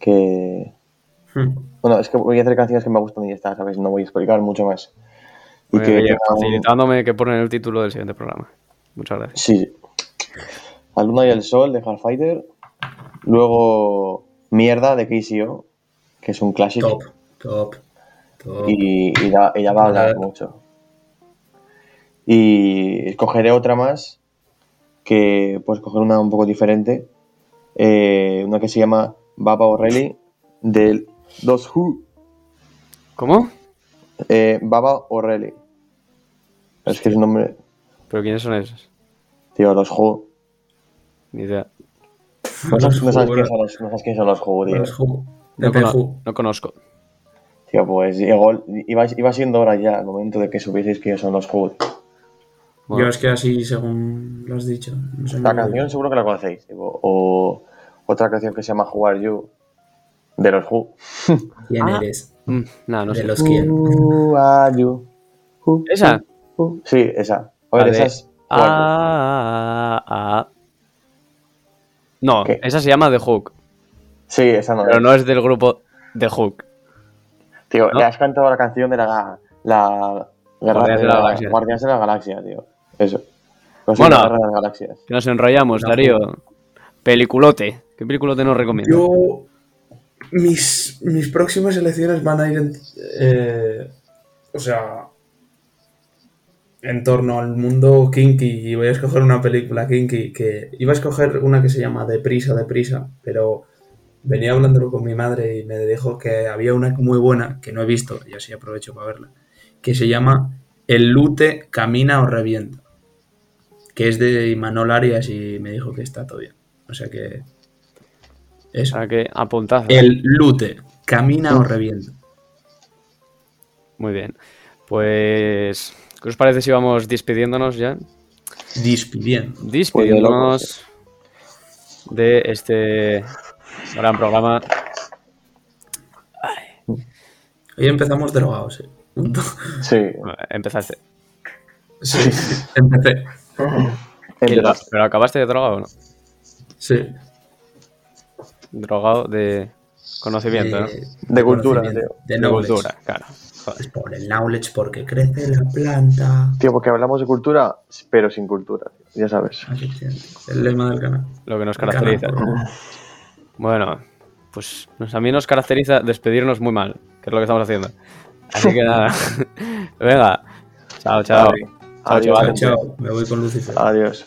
Que. Hmm. Bueno, es que voy a hacer canciones que me gustan y ya está, ¿sabes? No voy a explicar mucho más. Y que. un- facilitándome que ponen el título del siguiente programa. Muchas gracias. Sí. La Luna y el Sol, de Hardfighter. Luego. Mierda, de KCO, que es un clásico. Top, top, top. y, y da, ella va a hablar mucho. Y escogeré otra más que puedes coger una un poco diferente. Eh, una que se llama Baba O'Reilly del Dos Who. ¿Cómo? Eh, Baba O'Reilly. Es que es un nombre. ¿Pero quiénes son esos? Tío, los Who. Ni idea. No sabes, no sabes quién son los, no sabes quién son los Who, tío. Los Who. No, cono- conozco. Tío, pues llegó, iba, iba siendo hora ya, el momento de que supieseis quiénes son los Who. Bueno. Yo es que así, según lo has dicho. No sé La canción bien. seguro que la conocéis. tipo, o otra canción que se llama Who Are You de los Who. ¿Quién Ah. eres? Mm, nada, no de sé. los quién. Who Are You? Who- ¿Esa? who- Sí, esa. A ver, esa es. You. Ah, ah. No, ¿Qué? esa se llama The Hook, Sí, esa no pero es. no es del grupo The Hook. Tío, ¿no? le has cantado la canción de la. la guerra Guardianes de la Galaxia. Guardianes de la Galaxia, tío. Eso. Bueno. de las galaxias. Que nos enrollamos, No, Darío. Peliculote. ¿Qué peliculote nos recomiendas? Yo. Mis, mis próximas elecciones van a ir en. eh, o sea. En torno al mundo kinky. Y voy a escoger una película kinky. Que iba a escoger una que se llama Deprisa, Deprisa. Pero venía hablándolo con mi madre y me dijo que había una muy buena que no he visto. Y así aprovecho para verla. Que se llama El Lute Camina o Revienta. Que es de Imanol Arias y me dijo que está todo bien. O sea que. O Eso. sea que apuntad. El lute. Camina o revienta. Muy bien. Pues, ¿qué os parece si vamos despidiéndonos ya? Despidiendo. Despidiéndonos de este gran programa. Hoy empezamos drogados, eh. Sí. Bueno, Empezaste. Sí, empecé. Pero acabaste de drogado, ¿o ¿no? Sí. Drogado de conocimiento, ¿no? Eh, De cultura, tío. De, De cultura, claro. Joder. Es por el knowledge, porque crece la planta. Tío, porque hablamos de cultura, pero sin cultura, tío, ya sabes. Así que, el lema del canal. Lo que nos El caracteriza. canal. Bueno, pues nos- a mí nos caracteriza despedirnos muy mal, que es lo que estamos haciendo. Así [laughs] que nada. Venga. Chao, chao. Chao, Adiós, chavales. Chao, me voy con Lucifer. Adiós.